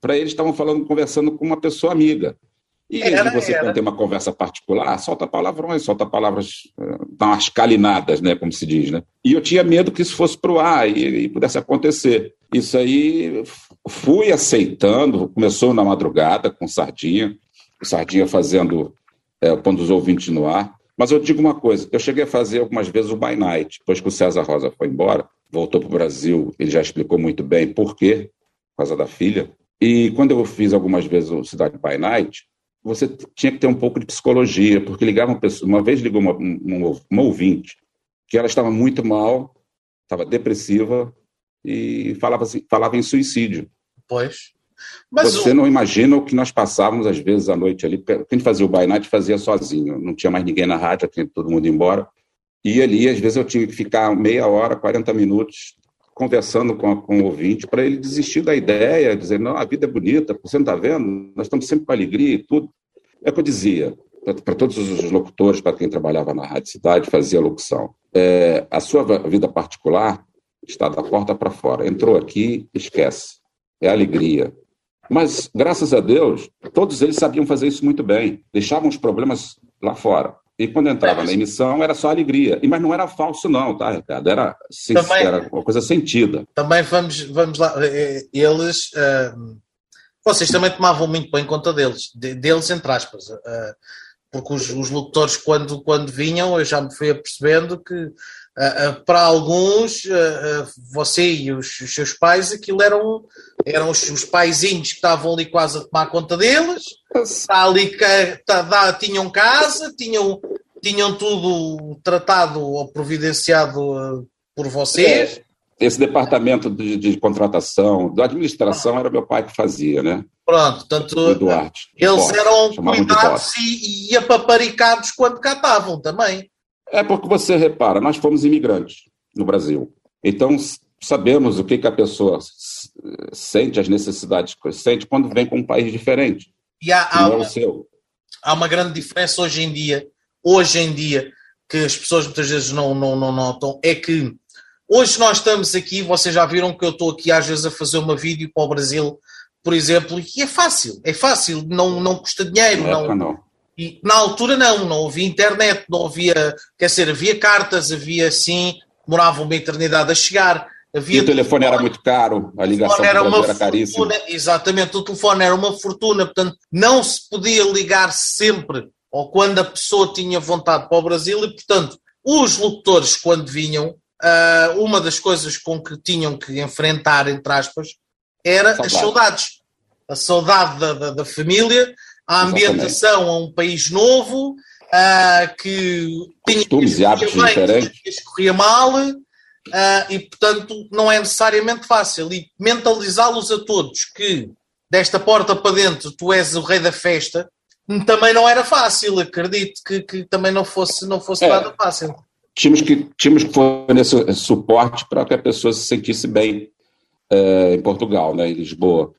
Para eles estavam falando, conversando com uma pessoa amiga. E era, você, era. tem uma conversa particular, solta palavrões, solta palavras, eh, dá umas calinadas, né, como se diz, né? E eu tinha medo que isso fosse para o ar e, e, pudesse acontecer. Isso aí fui aceitando, começou na madrugada com Sardinha, Sardinha fazendo, é, pondo os ouvintes no ar. Mas eu digo uma coisa, eu cheguei a fazer algumas vezes o By Night, depois que o César Rosa foi embora, voltou para o Brasil, ele já explicou muito bem por quê, por causa da filha. E quando eu fiz algumas vezes o Cidade By Night, você tinha que ter um pouco de psicologia, porque ligava uma pessoa, uma vez ligou uma, uma, uma ouvinte, que ela estava muito mal, estava depressiva e falava, assim, falava em suicídio. Pois. Mas você o... não imagina o que nós passávamos às vezes à noite ali. Quem fazia o night fazia sozinho, não tinha mais ninguém na rádio, tinha todo mundo embora. E ali, às vezes, eu tinha que ficar meia hora, 40 minutos conversando com, com o ouvinte para ele desistir da ideia, dizer, não, a vida é bonita, você não está vendo? Nós estamos sempre com alegria e tudo. É o que eu dizia para todos os locutores, para quem trabalhava na Rádio Cidade, fazia locução. É, a sua vida particular está da porta para fora. Entrou aqui, esquece. É alegria. Mas, graças a Deus, todos eles sabiam fazer isso muito bem. Deixavam os problemas lá fora. E quando entrava na emissão, era só alegria. E, mas não era falso, não, tá, Ricardo? Era, também, era uma coisa sentida. Também vamos, vamos lá. Eh, eles. Uh, vocês também tomavam muito bem conta deles, de, deles, entre aspas. Uh, porque os, os, locutores, quando, quando vinham, eu já me fui apercebendo que para alguns, você e os, os, seus pais, aquilo eram, eram os, os paizinhos que estavam ali quase a tomar conta deles. Está ali, tá, tinham casa, tinham tinham tudo tratado ou providenciado uh, por vocês? É, esse departamento de, de, contratação, da administração, era meu pai que fazia, né? Pronto, tanto Duarte, eles Duarte, eram cuidados e, e apaparicados quando cá estavam também. É porque você repara, nós fomos imigrantes no Brasil. Então, sabemos o que, que a pessoa sente, as necessidades que sente quando vem com um país diferente. E há, há, é uma, há uma grande diferença hoje em dia hoje em dia que as pessoas muitas vezes não, não, não notam é que hoje nós estamos aqui, vocês já viram que eu estou aqui às vezes a fazer uma vídeo para o Brasil, por exemplo, e é fácil, é fácil, não, não custa dinheiro. Não, não. E na altura não, não havia internet, não havia, quer dizer, havia cartas, havia sim, demorava uma eternidade a chegar. Havia e o telefone era muito caro, a ligação era, uma era caríssima. Exatamente, o telefone era uma fortuna, portanto não se podia ligar sempre ou quando a pessoa tinha vontade para o Brasil e, portanto, os locutores, quando vinham, uh, uma das coisas com que tinham que enfrentar, entre aspas, era Saudade. as saudades. A saudade da, da, da família, a ambientação Exatamente. a um país novo, uh, que tinha Costumes e hábitos bem, diferentes. Que corria mal, uh, e portanto não é necessariamente fácil. E mentalizá-los a todos que desta porta para dentro tu és o rei da festa, também não era fácil, acredito que, que também não fosse, não fosse é, nada fácil. Tínhamos que, tínhamos que fornecer suporte para que a pessoa se sentisse bem é, em Portugal, né, em Lisboa.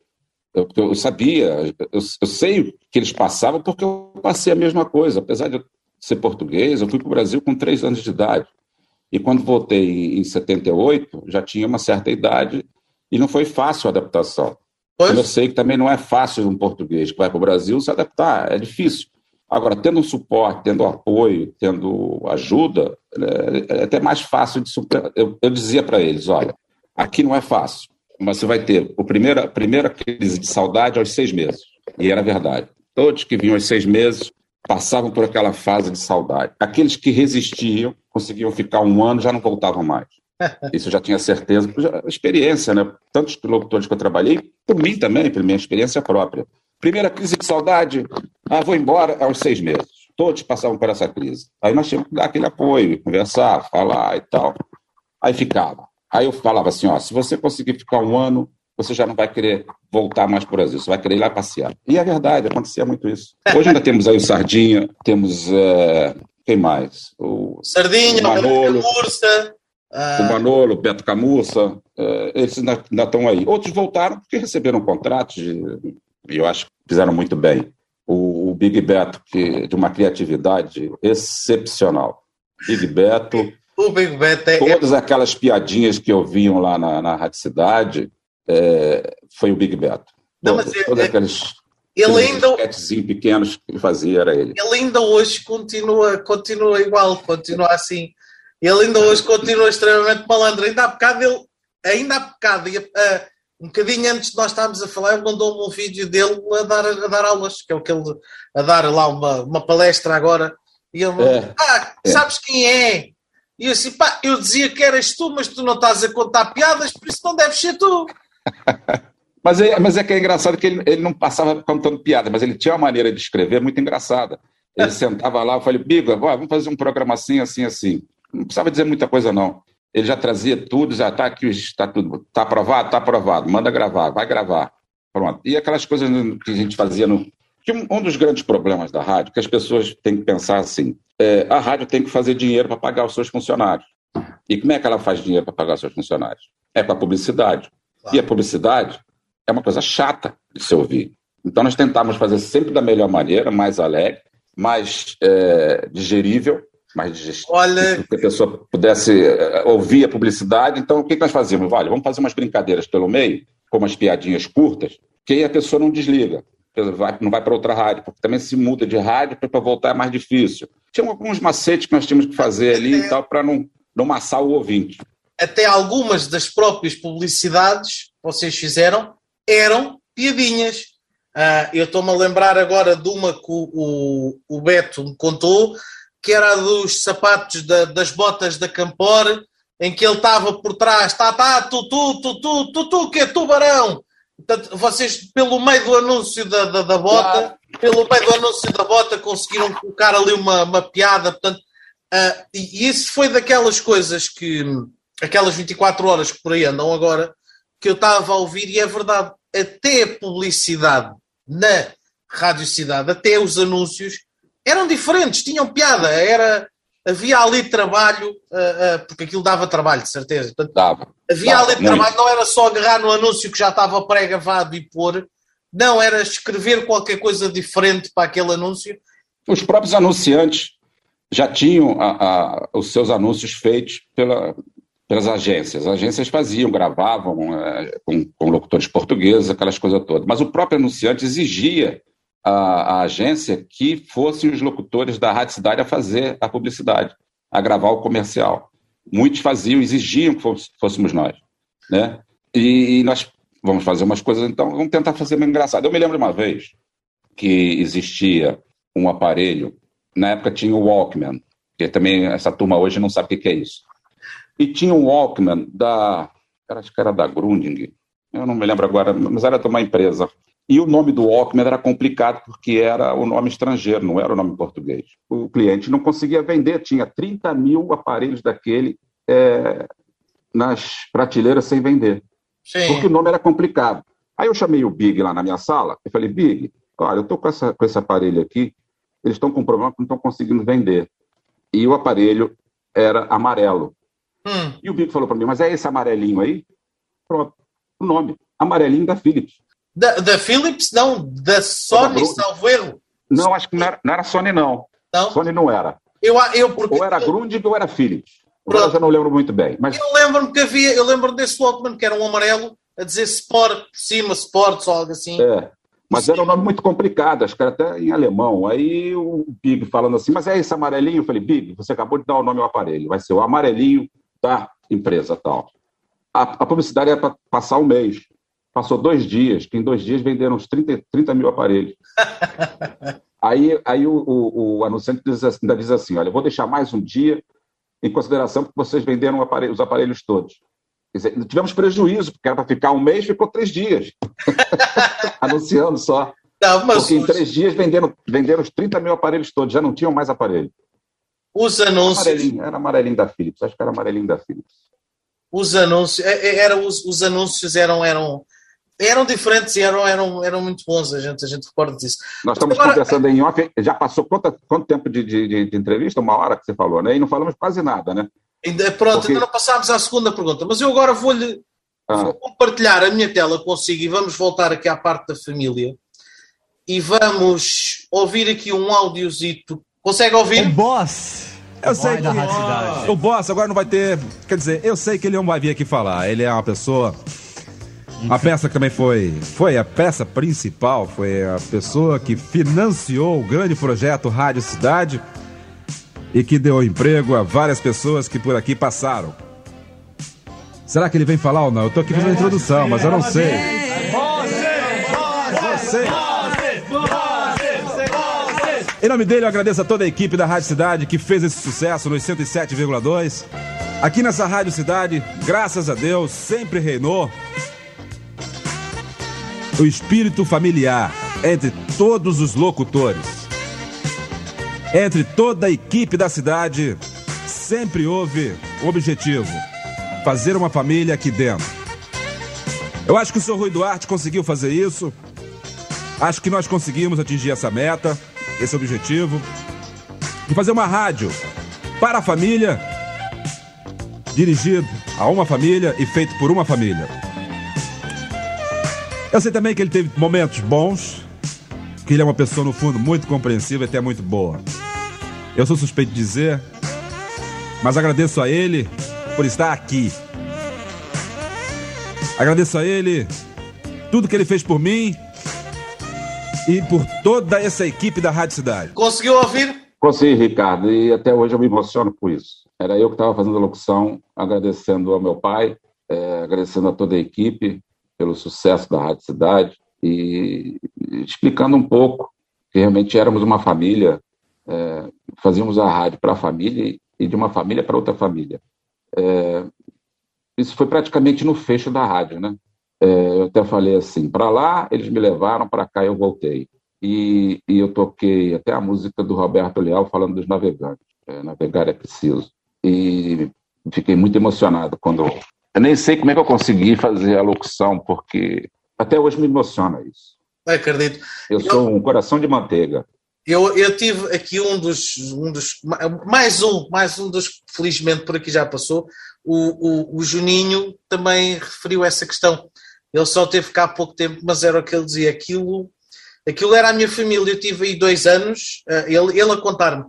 Eu, eu sabia, eu, eu, sei que eles passavam porque eu passei a mesma coisa. Apesar de eu ser português, eu fui para o Brasil com três anos de idade. E quando voltei em 78, já tinha uma certa idade e não foi fácil a adaptação. Pois. Eu sei que também não é fácil um português que vai para o Brasil se adaptar, é difícil. Agora, tendo um suporte, tendo apoio, tendo ajuda, é, é até mais fácil de superar. Eu, eu dizia para eles: olha, aqui não é fácil, mas você vai ter a primeira, primeira crise de saudade aos seis meses. E era verdade. Todos que vinham aos seis meses passavam por aquela fase de saudade. Aqueles que resistiam, conseguiam ficar um ano, já não voltavam mais. Isso eu já tinha certeza, experiência, né? Tantos locutores que eu trabalhei, por mim também, por minha experiência própria. Primeira crise de saudade, ah, vou embora aos seis meses. Todos passavam por essa crise. Aí nós tínhamos que dar aquele apoio, conversar, falar e tal. Aí ficava. Aí eu falava assim, ó, se você conseguir ficar um ano, você já não vai querer voltar mais para o Brasil, você vai querer ir lá passear. E é verdade, acontecia muito isso. Hoje ainda temos aí o Sardinha, temos, é, quem mais? O Sardinha, o Manolo, o Camurça. O Manolo, Beto Camurça, é, eles ainda, ainda estão aí. Outros voltaram porque receberam contratos e eu acho que fizeram muito bem. O, o Big Beto, que, de uma criatividade excepcional. Big Beto. O Big Beto é. Todas aquelas piadinhas que eu vi lá na, na Rádio Cidade, é, foi o Big Beto. Não, mas todos é, aqueles. Ele ainda. pequenos que fazia, era ele. Ele ainda hoje continua, continua igual, continua assim. Ele ainda hoje continua extremamente malandro. Ainda há bocado ele. Ainda há bocado. Uh, um bocadinho antes de nós estarmos a falar, ele mandou-me um vídeo dele a dar, a dar aulas, que é o que ele a dar lá uma, uma palestra agora. E ele é, ah, é. sabes quem é? E eu assim, pá, eu dizia que eras tu, mas tu não estás a contar piadas, por isso não deves ser tu. mas, é, mas é que é engraçado que ele, ele não passava contando piada, mas ele tinha uma maneira de escrever muito engraçada. Ele sentava lá, eu falei, Biga, vamos fazer um programa assim, assim, assim. Não precisava dizer muita coisa, não ele já trazia tudo, já está aqui, está tudo, está aprovado, está aprovado, manda gravar, vai gravar. Pronto. E aquelas coisas que a gente fazia no. Que um dos grandes problemas da rádio, que as pessoas têm que pensar assim: é, a rádio tem que fazer dinheiro para pagar os seus funcionários. E como é que ela faz dinheiro para pagar os seus funcionários? É com a publicidade. Claro. E a publicidade é uma coisa chata de se ouvir. Então nós tentamos fazer sempre da melhor maneira, mais alegre, mais é, digerível, mais digestivo, Olha... que a pessoa pudesse eh, ouvir a publicidade. Então, o que nós fazíamos? Olha, vamos fazer umas brincadeiras pelo meio, com umas piadinhas curtas, que aí a pessoa não desliga, não vai para outra rádio, porque também se muda de rádio para voltar é mais difícil. Tinha alguns macetes que nós tínhamos que fazer ali e tal, para não, não maçar o ouvinte. Até algumas das próprias publicidades que vocês fizeram eram piadinhas. Uh, eu estou-me a lembrar agora de uma que o, o, o Beto me contou, que era dos sapatos da, das botas da Campor, em que ele estava por trás, tá, tá, tu, tu, tu, tu, tu, tu, que é tubarão. Portanto, vocês, pelo meio do anúncio da, da, da bota, pelo meio do anúncio da bota, conseguiram colocar ali uma, uma piada. Portanto, uh, e, e isso foi daquelas coisas que, aquelas 24 horas que por aí andam agora, que eu estava a ouvir, e é verdade, até a publicidade na Rádio Cidade, até os anúncios, eram diferentes, tinham piada, era, havia ali trabalho, uh, uh, porque aquilo dava trabalho, de certeza. Portanto, dava, havia dava, ali muito. trabalho, não era só agarrar no anúncio que já estava pré-gravado e pôr, não, era escrever qualquer coisa diferente para aquele anúncio. Os próprios anunciantes já tinham a, a, os seus anúncios feitos pela, pelas agências. As agências faziam, gravavam é, com, com locutores portugueses, aquelas coisas todas. Mas o próprio anunciante exigia a, a, agência que fossem os locutores da Rádio Cidade a fazer a publicidade, a gravar o comercial. Muitos faziam, exigiam que fôssemos nós. Né? E, e nós vamos fazer umas coisas, então, vamos tentar fazer meio engraçado. Eu me lembro uma vez que existia um aparelho, na época tinha o Walkman, que também essa turma hoje não sabe o que é isso. E tinha um Walkman da, acho que era da Grunding, eu não me lembro agora, mas era de uma empresa e o nome do Walkman era complicado porque era o nome estrangeiro, não era o nome português. O cliente não conseguia vender, tinha 30 mil aparelhos daquele é, nas prateleiras sem vender. Sim. Porque o nome era complicado. Aí eu chamei o Big lá na minha sala e falei, Big, olha, eu estou com, com esse aparelho aqui, eles estão com um problema que não estão conseguindo vender. E o aparelho era amarelo. Hum. E o Big falou para mim, mas é esse amarelinho aí? Pronto, o nome, amarelinho da Philips. Da, da Philips, não, da Sony, salvo erro. Não, acho que não era, não era Sony, não. não. Sony não era. Eu, eu porque... Ou era Grundig ou era Philips. Agora já não lembro muito bem. Mas... Eu lembro-me que havia, eu lembro desse Walkman que era um amarelo a dizer Sport por cima, Sports ou algo assim. É. Mas era um nome muito complicado, acho que era até em alemão. Aí o Big falando assim, mas é esse amarelinho? Eu falei, Big, você acabou de dar o nome ao aparelho, vai ser o amarelinho da empresa tal. A, a publicidade era para passar um mês. Passou dois dias, que em dois dias venderam uns 30, 30 mil aparelhos. aí aí o, o, o anunciante diz, assim, ainda diz assim: olha, eu vou deixar mais um dia em consideração porque vocês venderam aparelho, os aparelhos todos. Dizer, tivemos prejuízo, porque era para ficar um mês, ficou três dias. Anunciando só. Não, porque em três dias venderam, venderam os 30 mil aparelhos todos, já não tinham mais aparelho. Os anúncios. Era amarelinho, era amarelinho da Philips, acho que era amarelinho da Philips. Os anúncios, é, é, era, os, os anúncios eram, eram, eram diferentes e eram, eram, eram muito bons, a gente, a gente recorda disso. Nós estamos agora, conversando em off, já passou quanto, quanto tempo de, de, de, entrevista? Uma hora que você falou, né? E não falamos quase nada, né? Ainda, pronto, Porque... ainda não passámos à segunda pergunta, mas eu agora vou-lhe ah. vou compartilhar a minha tela consigo e vamos voltar aqui à parte da família e vamos ouvir aqui um audiozito. Consegue ouvir? O boss! Eu sei que o boss agora não vai ter. Quer dizer, eu sei que ele não vai vir aqui falar. Ele é uma pessoa a peça também foi, foi a peça principal, foi a pessoa que financiou o grande projeto Rádio Cidade e que deu emprego a várias pessoas que por aqui passaram. Será que ele vem falar ou não? Eu tô aqui fazendo a introdução, mas eu não sei. Você! Em nome dele, eu agradeço a toda a equipe da Rádio Cidade que fez esse sucesso nos 107,2. Aqui nessa Rádio Cidade, graças a Deus, sempre reinou o espírito familiar entre todos os locutores. Entre toda a equipe da cidade, sempre houve um objetivo: fazer uma família aqui dentro. Eu acho que o senhor Rui Duarte conseguiu fazer isso. Acho que nós conseguimos atingir essa meta, esse objetivo, de fazer uma rádio para a família, dirigido a uma família e feito por uma família. Eu sei também que ele teve momentos bons, que ele é uma pessoa, no fundo, muito compreensiva e até muito boa. Eu sou suspeito de dizer, mas agradeço a ele por estar aqui. Agradeço a ele tudo que ele fez por mim e por toda essa equipe da Rádio Cidade. Conseguiu ouvir? Consegui, Ricardo, e até hoje eu me emociono com isso. Era eu que estava fazendo a locução, agradecendo ao meu pai, é, agradecendo a toda a equipe, pelo sucesso da Rádio Cidade e explicando um pouco que realmente éramos uma família, é, fazíamos a rádio para a família e de uma família para outra família. É, isso foi praticamente no fecho da rádio, né? É, eu até falei assim, para lá eles me levaram, para cá eu voltei. E, e, eu toquei até a música do Roberto Leal falando dos navegantes. É, navegar é preciso. E fiquei muito emocionado quando eu nem sei como é que eu consegui fazer a locução, porque até hoje me emociona isso. Não acredito. Eu, eu sou um coração de manteiga. Eu, eu tive aqui um dos, um dos. Mais um, mais um dos felizmente por aqui já passou. O, o, o Juninho também referiu essa questão. Ele só teve cá há pouco tempo, mas era o que ele dizia. Aquilo, aquilo era a minha família. Eu tive aí dois anos, eh, ele, ele a contar-me.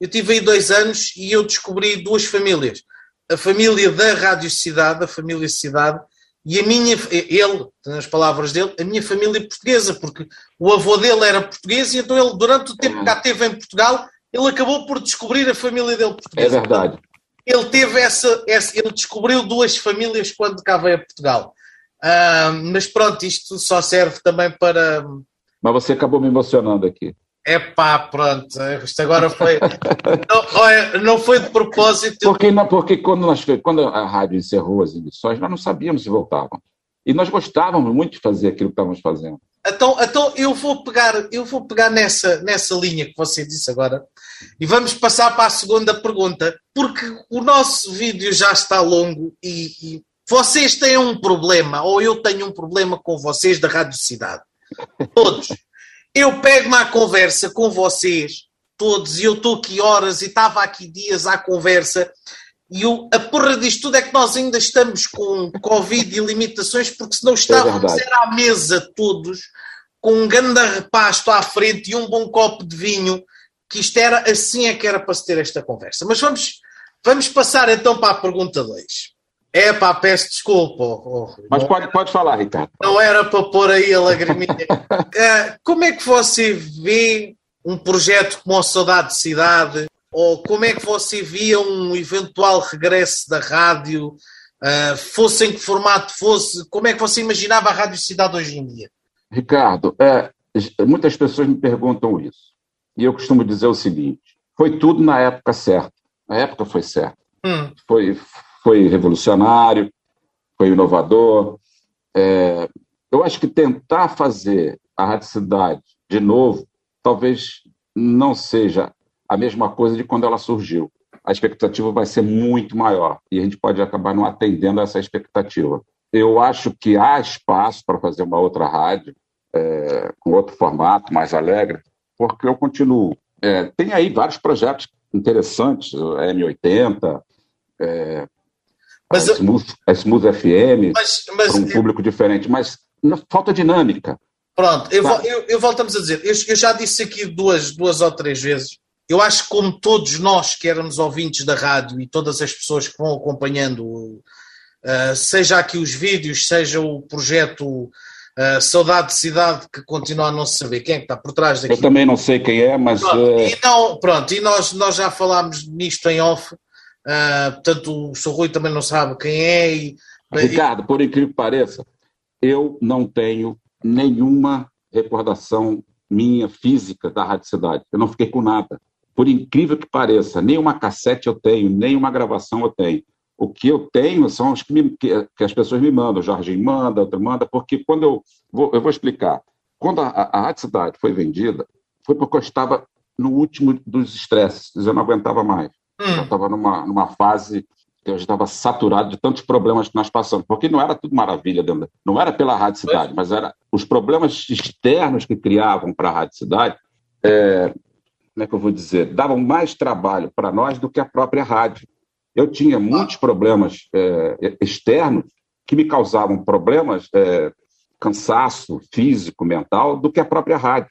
Eu tive aí dois anos e eu descobri duas famílias a família da Rádio Cidade, a família Cidade, e a minha, ele, nas palavras dele, a minha família portuguesa, porque o avô dele era português e então ele, durante o tempo que cá esteve em Portugal, ele acabou por descobrir a família dele portuguesa. É verdade. Ele teve essa, essa ele descobriu duas famílias quando cá veio a Portugal. Uh, mas pronto, isto só serve também para. Mas você acabou me emocionando aqui. É pá, pronto, isto agora foi. não, olha, não foi de propósito. Porque, não, porque quando, nós, quando a rádio encerrou as emissões, nós não sabíamos se voltavam. E nós gostávamos muito de fazer aquilo que estávamos fazendo. Então, então eu vou pegar, eu vou pegar nessa, nessa linha que você disse agora e vamos passar para a segunda pergunta, porque o nosso vídeo já está longo e, e vocês têm um problema, ou eu tenho um problema com vocês da Rádio Cidade. Todos. Eu pego-me à conversa com vocês, todos, e eu estou aqui horas e estava aqui dias à conversa, e o, a porra disto tudo é que nós ainda estamos com Covid e limitações, porque se não estávamos é era à mesa todos, com um grande repasto à frente e um bom copo de vinho, que isto era assim é que era para se ter esta conversa. Mas vamos, vamos passar então para a pergunta 2. É pá, peço desculpa. Oh, oh, Mas pode, pode falar, Ricardo. Não era para pôr aí a lagriminha. uh, como é que você vê um projeto como a Saudade de Cidade? Ou como é que você via um eventual regresso da rádio? Uh, fosse em que formato fosse? Como é que você imaginava a Rádio Cidade hoje em dia? Ricardo, é, muitas pessoas me perguntam isso. E eu costumo dizer o seguinte: foi tudo na época certa. A época foi certa. Hum. Foi, foi revolucionário, foi inovador. É, eu acho que tentar fazer a radicidade de novo talvez não seja a mesma coisa de quando ela surgiu. A expectativa vai ser muito maior e a gente pode acabar não atendendo a essa expectativa. Eu acho que há espaço para fazer uma outra rádio, é, com outro formato, mais alegre, porque eu continuo. É, tem aí vários projetos interessantes, a M80, é, mas, a, Smooth, a Smooth FM, mas, mas, um público diferente, mas falta dinâmica. Pronto, eu, tá. eu, eu, voltamos a dizer, eu, eu, já disse aqui duas, duas ou três vezes, eu acho que como todos nós que éramos ouvintes da rádio e todas as pessoas que vão acompanhando, uh, seja aqui os vídeos, seja o projeto uh, Saudade de Cidade, que continua a não se saber quem é que está por trás daqui. Eu também não sei quem é, mas... Pronto, uh... e, não, pronto, e nós, nós já falámos nisto em off, Uh, portanto, o Sr. Rui também não sabe quem é. E, Ricardo, por incrível que pareça, eu não tenho nenhuma recordação minha física da Rádio Cidade. Eu não fiquei com nada. Por incrível que pareça, nem uma cassete eu tenho, nem uma gravação eu tenho. O que eu tenho são os que, me, que, que as pessoas me mandam. O Jorge manda, outro manda, porque quando eu vou, eu vou explicar. Quando a, a Rádio Cidade foi vendida, foi porque eu estava no último dos estresses, eu não aguentava mais. Hum. Eu estava numa, numa fase que eu estava saturado de tantos problemas que nós passamos, porque não era tudo maravilha, dentro, não era pela Rádio Cidade, mas era os problemas externos que criavam para a Rádio Cidade, é, como é que eu vou dizer, davam mais trabalho para nós do que a própria rádio. Eu tinha muitos problemas é, externos que me causavam problemas, é, cansaço físico, mental, do que a própria rádio,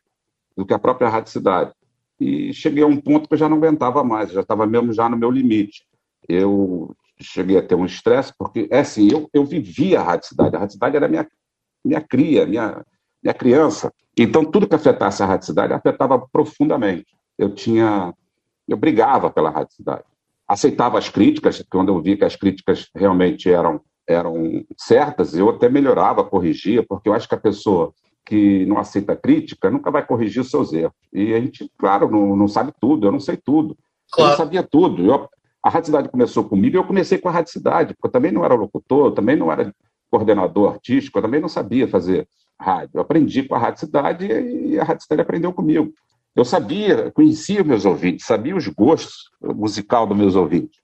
do que a própria Rádio Cidade e cheguei a um ponto que eu já não aguentava mais, já estava mesmo já no meu limite. Eu cheguei a ter um estresse, porque, é assim, eu, eu vivia a Rádio Cidade, a Rádio Cidade era minha, minha cria, minha, minha criança. Então, tudo que afetasse a Rádio Cidade afetava profundamente. Eu tinha, eu brigava pela Rádio Cidade. Aceitava as críticas, quando eu vi que as críticas realmente eram, eram certas, eu até melhorava, corrigia, porque eu acho que a pessoa que não aceita crítica nunca vai corrigir os seus erros. E a gente, claro, não, não sabe tudo, eu não sei tudo. Claro. Eu não sabia tudo. Eu, a Rádio Cidade começou comigo e eu comecei com a Rádio Cidade, porque eu também não era locutor, eu também não era coordenador artístico, eu também não sabia fazer rádio. Eu aprendi com a Rádio Cidade e a Rádio Cidade aprendeu comigo. Eu sabia, conhecia meus ouvintes, sabia os gostos musical dos meus ouvintes.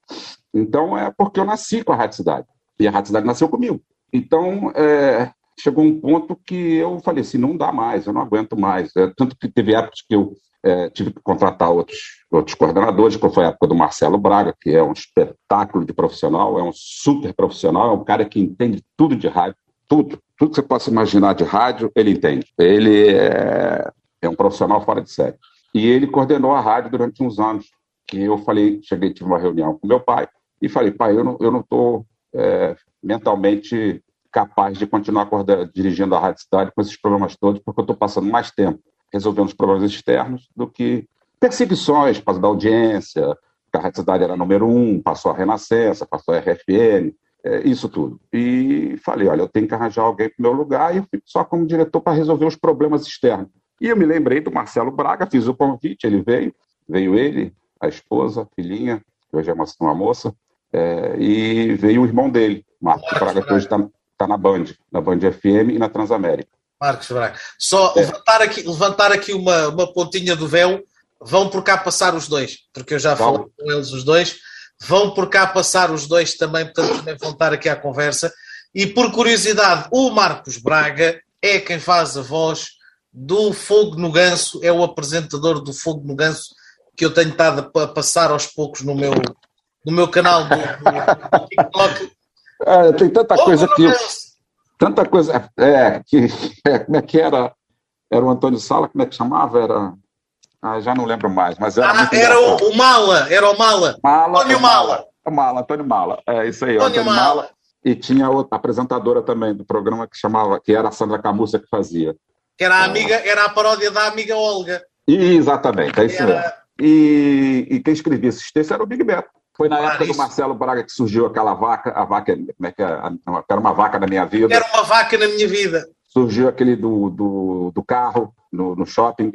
Então, é porque eu nasci com a Rádio Cidade. E a Rádio Cidade nasceu comigo. Então, é, chegou um ponto que eu falei assim, não dá mais, eu não aguento mais. É, tanto que teve épocas que eu é, tive que contratar outros, outros coordenadores, como foi a época do Marcelo Braga, que é um espetáculo de profissional, é um super profissional, é um cara que entende tudo de rádio, tudo, tudo que você possa imaginar de rádio, ele entende. Ele é, é um profissional fora de série. E ele coordenou a rádio durante uns anos, que eu falei, cheguei, tive uma reunião com meu pai, e falei, pai, eu não estou não é, mentalmente capaz de continuar dirigindo a Rádio Cidade com esses problemas todos, porque eu estou passando mais tempo resolvendo os problemas externos do que perseguições para da audiência, que a Rádio Cidade era número um, passou a Renascença, passou a RFN, é, isso tudo. E falei, olha, eu tenho que arranjar alguém para o meu lugar e eu fico só como diretor para resolver os problemas externos. E eu me lembrei do Marcelo Braga, fiz o convite, ele veio, veio ele, a esposa, a filhinha, que hoje é uma, uma moça, é, e veio o irmão dele, Marcos Braga, que hoje está está na Band, na Band FM e na Transamérica. Marcos Braga. Só é. levantar aqui, levantar aqui uma, uma pontinha do véu, vão por cá passar os dois, porque eu já falei com eles os dois, vão por cá passar os dois também, portanto também vão estar aqui à conversa. E por curiosidade, o Marcos Braga é quem faz a voz do Fogo no Ganso, é o apresentador do Fogo no Ganso que eu tenho estado a passar aos poucos no meu, no meu canal do, do TikTok é, tem tanta coisa que. Tanta coisa. É, que, é, como é que era? Era o Antônio Sala, como é que chamava? Era. Ah, já não lembro mais, mas era. Ah, era o, o, Mala, era o Mala. Mala Antônio Mala. Mala, Antônio Mala. É isso aí, Antônio, Antônio Mala. Mala. E tinha outra apresentadora também do programa que chamava, que era a Sandra Camussa que fazia. Que era a amiga, era a paródia da amiga Olga. E, exatamente, é isso era... mesmo. E, e quem escrevia esses textos era o Big Beto. Foi na época do Marcelo Braga que surgiu aquela vaca, a vaca, como é que é? Era uma vaca na minha vida. Era uma vaca na minha vida. Surgiu aquele do, do, do carro no, no shopping.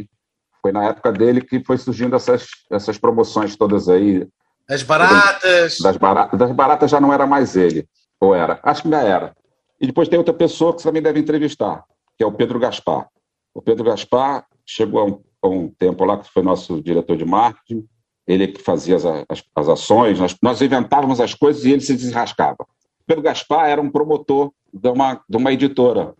Foi na época dele que foi surgindo essas, essas promoções todas aí. As baratas. Das baratas. Das baratas já não era mais ele. Ou era? Acho que ainda era. E depois tem outra pessoa que você também deve entrevistar, que é o Pedro Gaspar. O Pedro Gaspar chegou há um, há um tempo lá, que foi nosso diretor de marketing, ele fazia as, as, as ações, nós, nós, inventávamos as coisas e ele se desrascava. Pedro Gaspar era um promotor de uma, de uma editora,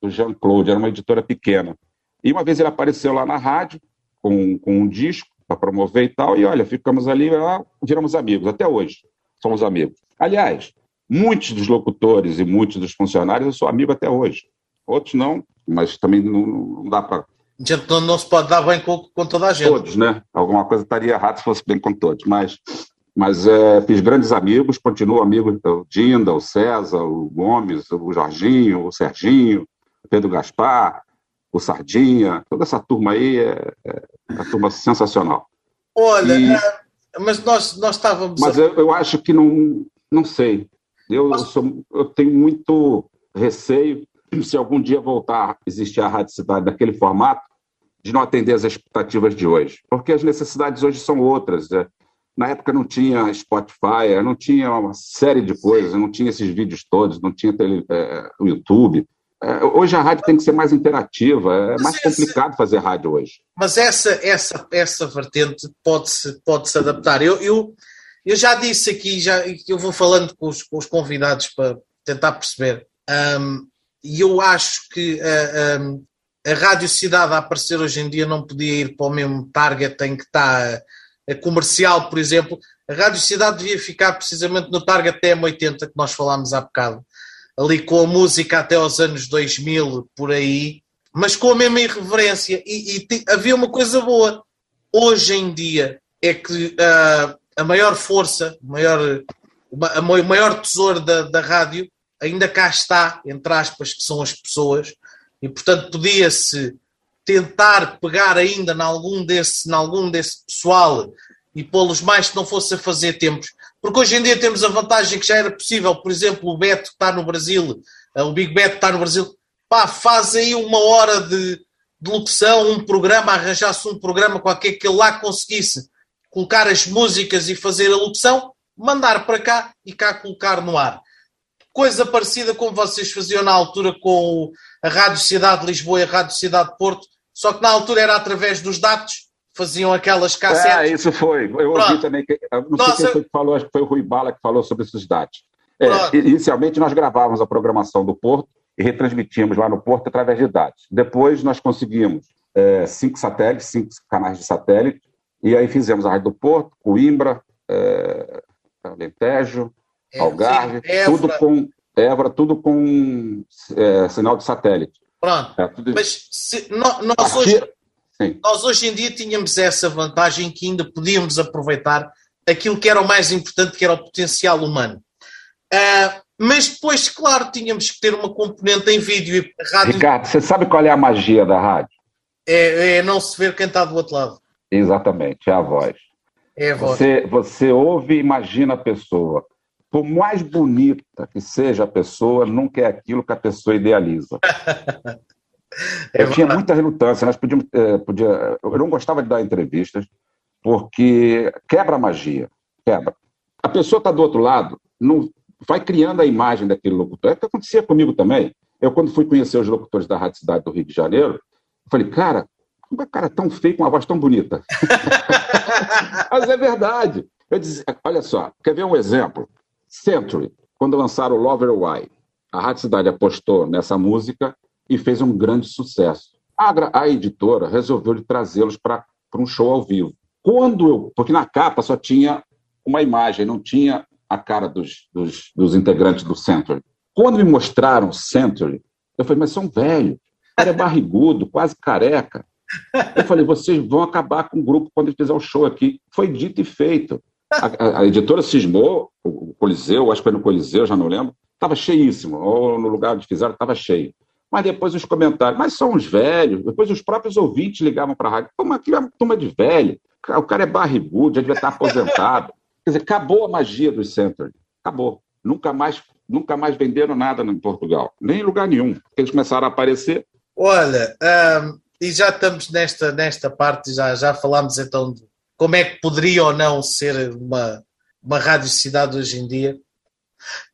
do Jean-Claude, era uma editora pequena. E uma vez ele apareceu lá na rádio com, com um disco para promover e tal, e olha, ficamos ali, lá, viramos amigos, até hoje somos amigos. Aliás, muitos dos locutores e muitos dos funcionários eu sou amigo até hoje. Outros não, mas também não, não dá para a gente não, não, se pode dar bem com, com, toda a gente. Todos, né? Alguma coisa estaria errada se fosse bem com todos. Mas, mas é, fiz grandes amigos, continuo amigo do Dinda, o César, o Gomes, o Jorginho, o Serginho, o Pedro Gaspar, o Sardinha, toda essa turma aí é, é uma turma sensacional. Olha, e... É, mas nós, nós estávamos. Mas eu, eu, acho que não, não sei. Eu, mas... eu, sou, eu tenho muito receio se algum dia voltar a existir a Rádio Cidade daquele formato, de não atender às expectativas de hoje. Porque as necessidades hoje são outras. Né? Na época não tinha Spotify, não tinha uma série de coisas, não tinha esses vídeos todos, não tinha tele, é, o YouTube. É, hoje a rádio tem que ser mais interativa, é mas mais essa, complicado fazer rádio hoje. Mas essa, essa, essa vertente pode-se pode -se adaptar. Eu, eu, eu já disse aqui, já, eu vou falando com os, com os convidados para tentar perceber. Um, e eu acho que a, a, a Rádio Cidade a aparecer hoje em dia não podia ir para o mesmo target em que está a, a comercial, por exemplo. A Rádio Cidade devia ficar precisamente no target TM80 que nós falámos há bocado, ali com a música até aos anos 2000, por aí, mas com a mesma irreverência. E, e havia uma coisa boa. Hoje em dia é que uh, a maior força, maior, o maior tesouro da, da rádio ainda cá está, entre aspas, que são as pessoas, e portanto podia-se tentar pegar ainda em algum desse, em algum desse pessoal e pô-los mais que não fosse a fazer tempos. Porque hoje em dia temos a vantagem que já era possível, por exemplo, o Beto que está no Brasil, eh, o Big Beto está no Brasil, pá, faz aí uma hora de, de locução, um programa, arranjasse um programa qualquer que ele lá conseguisse colocar as músicas e fazer a locução, mandar para cá e cá colocar no ar coisa parecida como vocês faziam na altura com a Rádio Cidade de Lisboa e a Rádio Cidade de Porto, só que na altura era através dos dados, faziam aquelas cassetes. Ah, isso foi. Eu ouvi também, que, não Nossa, sei quem foi que falou, acho que foi o Rui Bala que falou sobre esses dados. É, inicialmente nós gravávamos a programação do Porto e retransmitíamos lá no Porto através de dados. Depois nós conseguimos é, cinco satélites, cinco canais de satélite, e aí fizemos a Rádio do Porto, Coimbra, é, Alentejo, é, Algarve, Évora. tudo com Évora, tudo com é, sinal de satélite. Pronto. É, tudo... Mas se, nós, nós, hoje, nós hoje em dia tínhamos essa vantagem que ainda podíamos aproveitar aquilo que era o mais importante, que era o potencial humano. Uh, mas depois, claro, tínhamos que ter uma componente em vídeo. E rádio... Ricardo, você sabe qual é a magia da rádio? É, é não se ver quem está do outro lado. Exatamente, é a voz. É a voz. Você, você ouve e imagina a pessoa por mais bonita que seja a pessoa, nunca é aquilo que a pessoa idealiza. eu tinha muita relutância, nós podíamos, é, podia, eu não gostava de dar entrevistas, porque quebra a magia, quebra. A pessoa está do outro lado, não vai criando a imagem daquele locutor. É o que acontecia comigo também. Eu, quando fui conhecer os locutores da Rádio Cidade do Rio de Janeiro, falei, cara, como é cara tão feio com uma voz tão bonita? Mas é verdade. Eu disse, olha só, quer ver um exemplo? Century, quando lançaram Lover Why, a Rádio Cidade apostou nessa música e fez um grande sucesso. A, a editora resolveu trazê-los para um show ao vivo. Quando eu, porque na capa só tinha uma imagem, não tinha a cara dos, dos, dos integrantes do Century. Quando me mostraram Century, eu falei, mas são velhos, o é barrigudo, quase careca. Eu falei, vocês vão acabar com o grupo quando ele fizer o show aqui. Foi dito e feito. A, a, editora cismou, o Coliseu, acho que foi no Coliseu, já não lembro, estava cheíssimo, ou no lugar onde fizeram, estava cheio. Mas depois os comentários, mas são os velhos, depois os próprios ouvintes ligavam para a rádio, como aquilo é uma turma de velho, o cara é barrigudo, já devia estar aposentado. Quer dizer, acabou a magia do Century, acabou. Nunca mais, nunca mais venderam nada em Portugal, nem em lugar nenhum. Eles começaram a aparecer. Olha, um, e já estamos nesta, nesta parte, já, já falámos então de como é que poderia ou não ser uma, uma rádio cidade hoje em dia.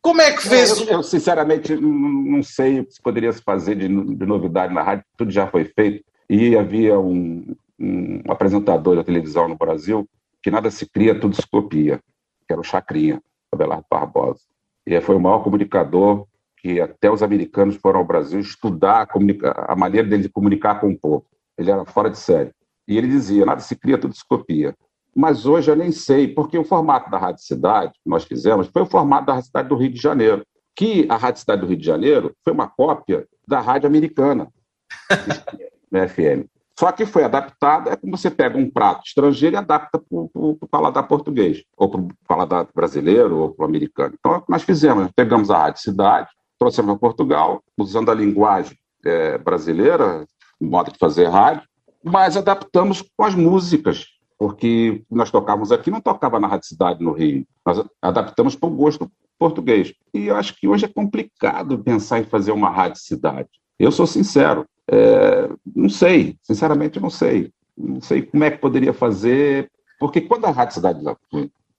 Como é que vês? Eu, eu, sinceramente não sei o que poderia se fazer de, de, novidade na rádio, tudo já foi feito. E havia um, um apresentador da televisão no Brasil que nada se cria, tudo se copia, que era o Chacrinha, Abelardo Barbosa. E foi o maior comunicador que até os americanos foram ao Brasil estudar a, a maneira dele de comunicar com o povo. Ele era fora de série. E ele dizia: nada se cria, tudo se copia. Mas hoje eu nem sei, porque o formato da Rádio Cidade, que nós fizemos, foi o formato da Rádio Cidade do Rio de Janeiro, que a Rádio Cidade do Rio de Janeiro foi uma cópia da Rádio Americana, na FM. Só que foi adaptada, é como você pega um prato estrangeiro e adapta para o paladar português, ou para o paladar brasileiro, ou para o americano. Então, é o que nós fizemos, pegamos a Rádio Cidade, trouxemos para Portugal, usando a linguagem é, brasileira, o modo de fazer rádio, mas adaptamos com as músicas, porque nós tocávamos aqui, não tocava na Rádio Cidade no Rio, nós adaptamos para o gosto português. E eu acho que hoje é complicado pensar em fazer uma Rádio Cidade. Eu sou sincero, é, não sei, sinceramente não sei. Não sei como é que poderia fazer, porque quando a Rádio Cidade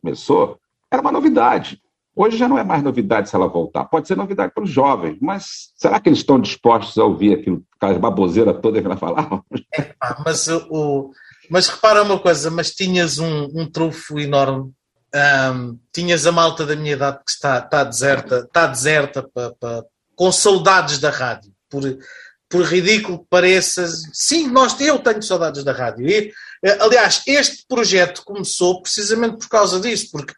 começou, era uma novidade. Hoje já não é mais novidade se ela voltar. Pode ser novidade para os jovens, mas será que eles estão dispostos a ouvir aquilo, aquelas baboseiras todas que ela falava? É, mas, o, mas repara uma coisa, mas tinhas um, um trufo enorme. Um, tinhas a malta da minha idade que está, está deserta, está deserta pa, pa, com saudades da rádio. Por, por ridículo que pareça, sim, nós, eu tenho saudades da rádio. E, eh, aliás, este projeto começou precisamente por causa disso, porque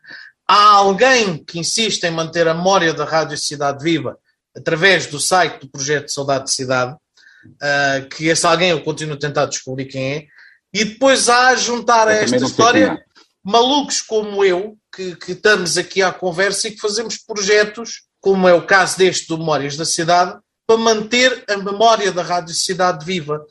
há alguém que insiste em manter a memória da Rádio Cidade Viva através do site do projeto Saudade de Cidade, uh, que esse alguém eu continuo a tentar descobrir quem é, e depois há a juntar a esta história é. malucos como eu, que, que, estamos aqui à conversa e que fazemos projetos, como é o caso deste do Memórias da Cidade, para manter a memória da Rádio Cidade viva.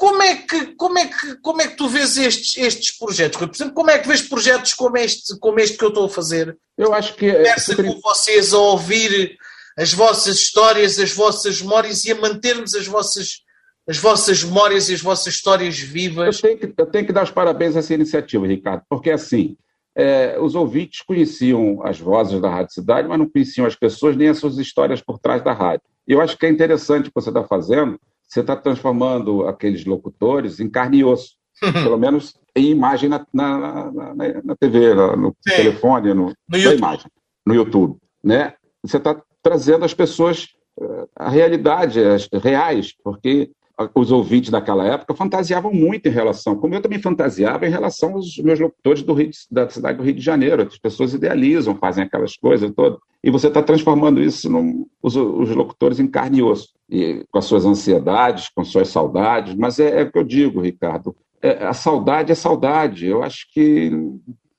Como é que, como é que, como é que tu vês estes, estes projetos, Rui? Por exemplo, como é que vês projetos como este, como este que eu estou a fazer? Eu acho que. Conversa com vocês a ouvir as vossas histórias, as vossas memórias e a mantermos as vossas, as vossas memórias e as vossas histórias vivas. Eu tenho que, eu tenho que dar os parabéns a essa iniciativa, Ricardo, porque assim. É, os ouvintes conheciam as vozes da Rádio Cidade, mas não conheciam as pessoas nem as suas histórias por trás da rádio. E eu acho que é interessante o que você está fazendo, você está transformando aqueles locutores em carne e osso, pelo menos em imagem na, na, na, na TV, no Sim. telefone, no, no imagem, no YouTube. Né? Você está trazendo as pessoas eh, a realidade, as reais, porque os ouvintes daquela época fantasiavam muito em relação, como eu também fantasiava em relação aos meus locutores do Rio, da cidade do Rio de Janeiro. As pessoas idealizam, fazem aquelas coisas todas. E você está transformando isso, num, os, os, locutores, em carne e osso, e, com as suas ansiedades, com suas saudades. Mas é, é o que eu digo, Ricardo. É, a saudade é saudade. Eu acho que,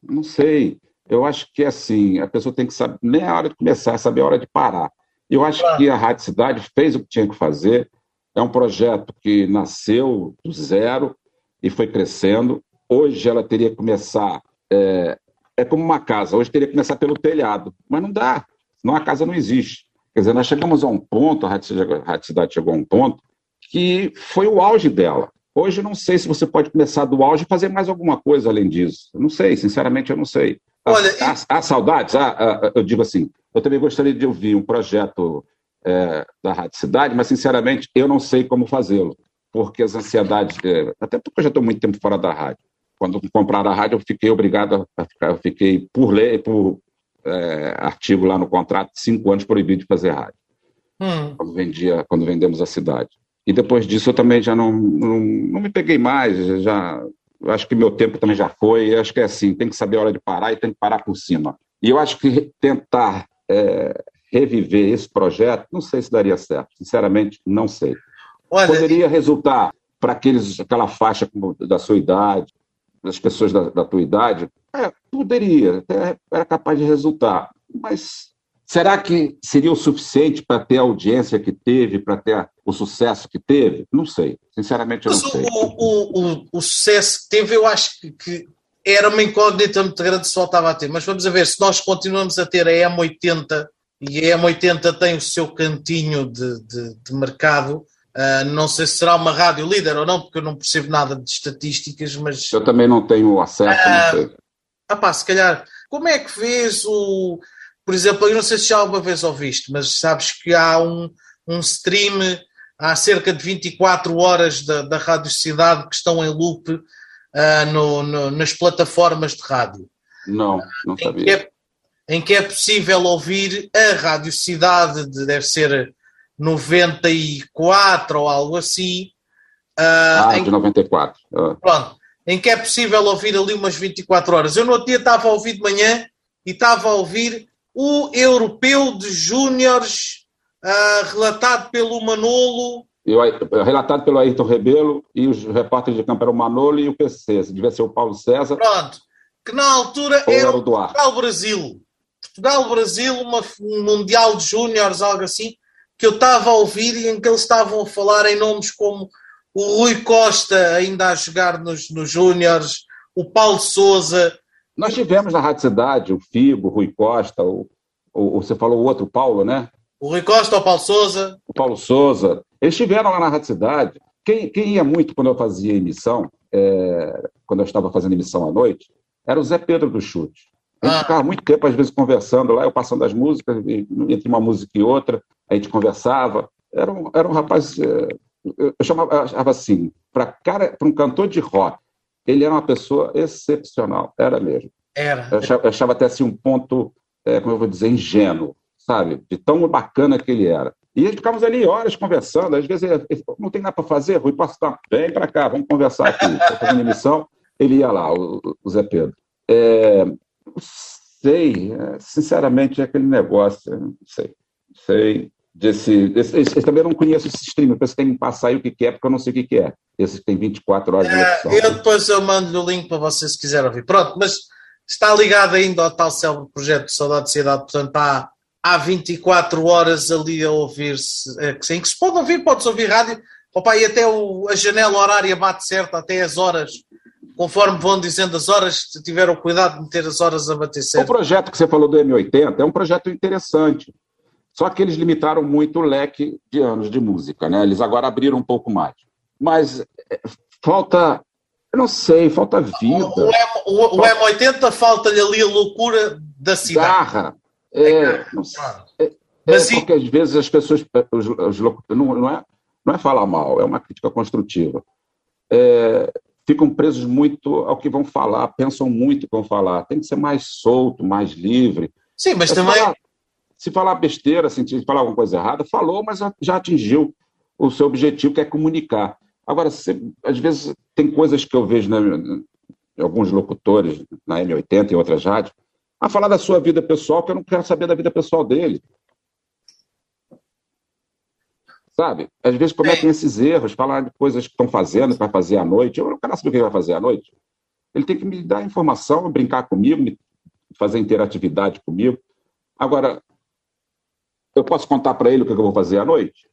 não sei, eu acho que é assim, a pessoa tem que saber, nem a hora de começar, saber a hora de parar. Eu acho que a Rádio Cidade fez o que tinha que fazer, é um projeto que nasceu do zero e foi crescendo. Hoje ela teria que começar. É, é como uma casa, hoje teria que começar pelo telhado, mas não dá, senão a casa não existe. Quer dizer, nós chegamos a um ponto, a Rádio Cidade chegou a um ponto, que foi o auge dela. Hoje eu não sei se você pode começar do auge e fazer mais alguma coisa além disso. Eu não sei, sinceramente eu não sei. Olha, há, há saudades? Há, há, eu digo assim, eu também gostaria de ouvir um projeto é, da Rádio Cidade, mas sinceramente eu não sei como fazê-lo, porque as ansiedades, é, até porque eu já estou muito tempo fora da rádio. Quando compraram a rádio, eu fiquei obrigado a ficar, eu fiquei por lei, por é, artigo lá no contrato, cinco anos proibido de fazer rádio. Hum. Quando, vendia, quando vendemos a cidade. E depois disso eu também já não, não, não me peguei mais, já acho que meu tempo também já foi, acho que é assim, tem que saber a hora de parar e tem que parar por cima. E eu acho que tentar é, reviver esse projeto, não sei se daria certo. Sinceramente, não sei. Olha, Poderia resultar para aqueles aquela faixa da sua idade, das pessoas da, da tua idade, é, poderia, até era capaz de resultar, mas será que seria o suficiente para ter a audiência que teve, para ter o sucesso que teve? Não sei, sinceramente eu não sei. o, o, o, sucesso que teve, eu acho que, que era uma incógnita muito grande se voltava a ter. Mas vamos ver, se nós continuamos a ter a M80 e a M80 tem o seu cantinho de, de, de mercado, ah, não sei se será uma rádio líder ou não, porque eu não percebo nada de estatísticas, mas Eu também não tenho acesso, Ah, não sei. ah pá, se calhar, como é que vês o. Por exemplo, eu não sei se já alguma vez ouviste, mas sabes que há um, um stream há cerca de 24 horas da, da Rádio Cidade que estão em loop ah, no- no- nas plataformas de rádio, Não, não em que, sabia. é, em que é possível ouvir a Rádio Cidade, de, deve ser 94 ou algo assim, ah, Ah, em de 94. Ah, Pronto, em que é possível ouvir ali umas 24 horas. Eu no outro dia estava a ouvir de manhã e estava a ouvir o Europeu de Júniores ah, relatado pelo Manolo. Eu, relatado pelo Ayrton Rebelo e os repórteres de campo eram o Manolo e o PC. Se devia ser o Paulo César Pronto, que na altura era era o. Portugal-Brasil. Portugal-Brasil, um Mundial de Júniores, algo assim, que eu estava a ouvir e em que eles estavam a falar em nomes como o Rui Costa, ainda a jogar nos, nos Júniores, o Paulo Souza, Nós tivemos na Rádio Cidade o Figo, o Rui Costa, o, o- você falou o outro, Paulo, né? o Rui Costa, o Paulo Souza. O Paulo Souza. Eles estiveram lá na Rádio Cidade. Quem, quem ia muito quando eu fazia emissão, é, quando eu estava fazendo emissão à noite, era o Zé Pedro do Chute. A gente Ah. ficava muito tempo, às vezes, conversando lá, eu passando as músicas, entre uma música e outra, a gente conversava. Era um, era um rapaz, é, eu chamava, assim, para um cantor de rock, ele era uma pessoa excepcional, era mesmo. Era. Eu achava, eu achava até assim um ponto, é, como eu vou dizer, ingênuo, sabe? De tão bacana que ele era. E ficávamos ali horas conversando, às vezes ele, ele, não tem nada para fazer, Rui, posso estar? Vem para cá, vamos conversar aqui. Estou fazendo emissão, ele ia lá, o, o Zé Pedro. É, sei, sinceramente, é aquele negócio, não sei, sei. Desse, desse, esse- eu também não conheço esse stream, depois tem que passar aí o que que é, porque eu não sei o que que é. Esse que tem 24 horas de É, eu depois eu mando-lhe o link para vocês se quiserem ouvir. Pronto, mas está ligado ainda ao tal célebre projeto de Saudade de Cidade, portanto há, há 24 horas ali a ouvir-se, é, que que se pode ouvir, pode-se ouvir rádio, opa, e até o- a janela horária bate certo, até as horas, conforme vão dizendo as horas, se tiveram cuidado de meter as horas a bater O certo. projeto que você falou do M80 é um projeto interessante. Só que eles limitaram muito o leque de anos de música, né? Eles agora abriram um pouco mais. Mas é, falta, eu não sei, falta vida, O, o- o M80 falta-lhe ali a loucura da cidade. garra. É, não sei, é, Mas e- porque às vezes as pessoas, os, os não, não é, não é falar mal, é uma crítica construtiva. É, ficam presos muito ao que vão falar, pensam muito o que vão falar. Tem que ser mais solto, mais livre. Sim, mas É, também. Falar, se falar besteira, se falar alguma coisa errada, falou, mas já atingiu o seu objetivo, que é comunicar. Agora, se- às vezes, tem coisas que eu vejo né, em alguns locutores, na M80 e outras rádios, a falar da sua vida pessoal, que eu não quero saber da vida pessoal dele. Sabe? Às vezes cometem esses erros, falar de coisas que estão fazendo, que vai fazer à noite. Eu não quero saber o que vai fazer à noite. Ele tem que me dar informação, brincar comigo, fazer interatividade comigo. Agora, eu posso contar para ele o que eu vou fazer à noite?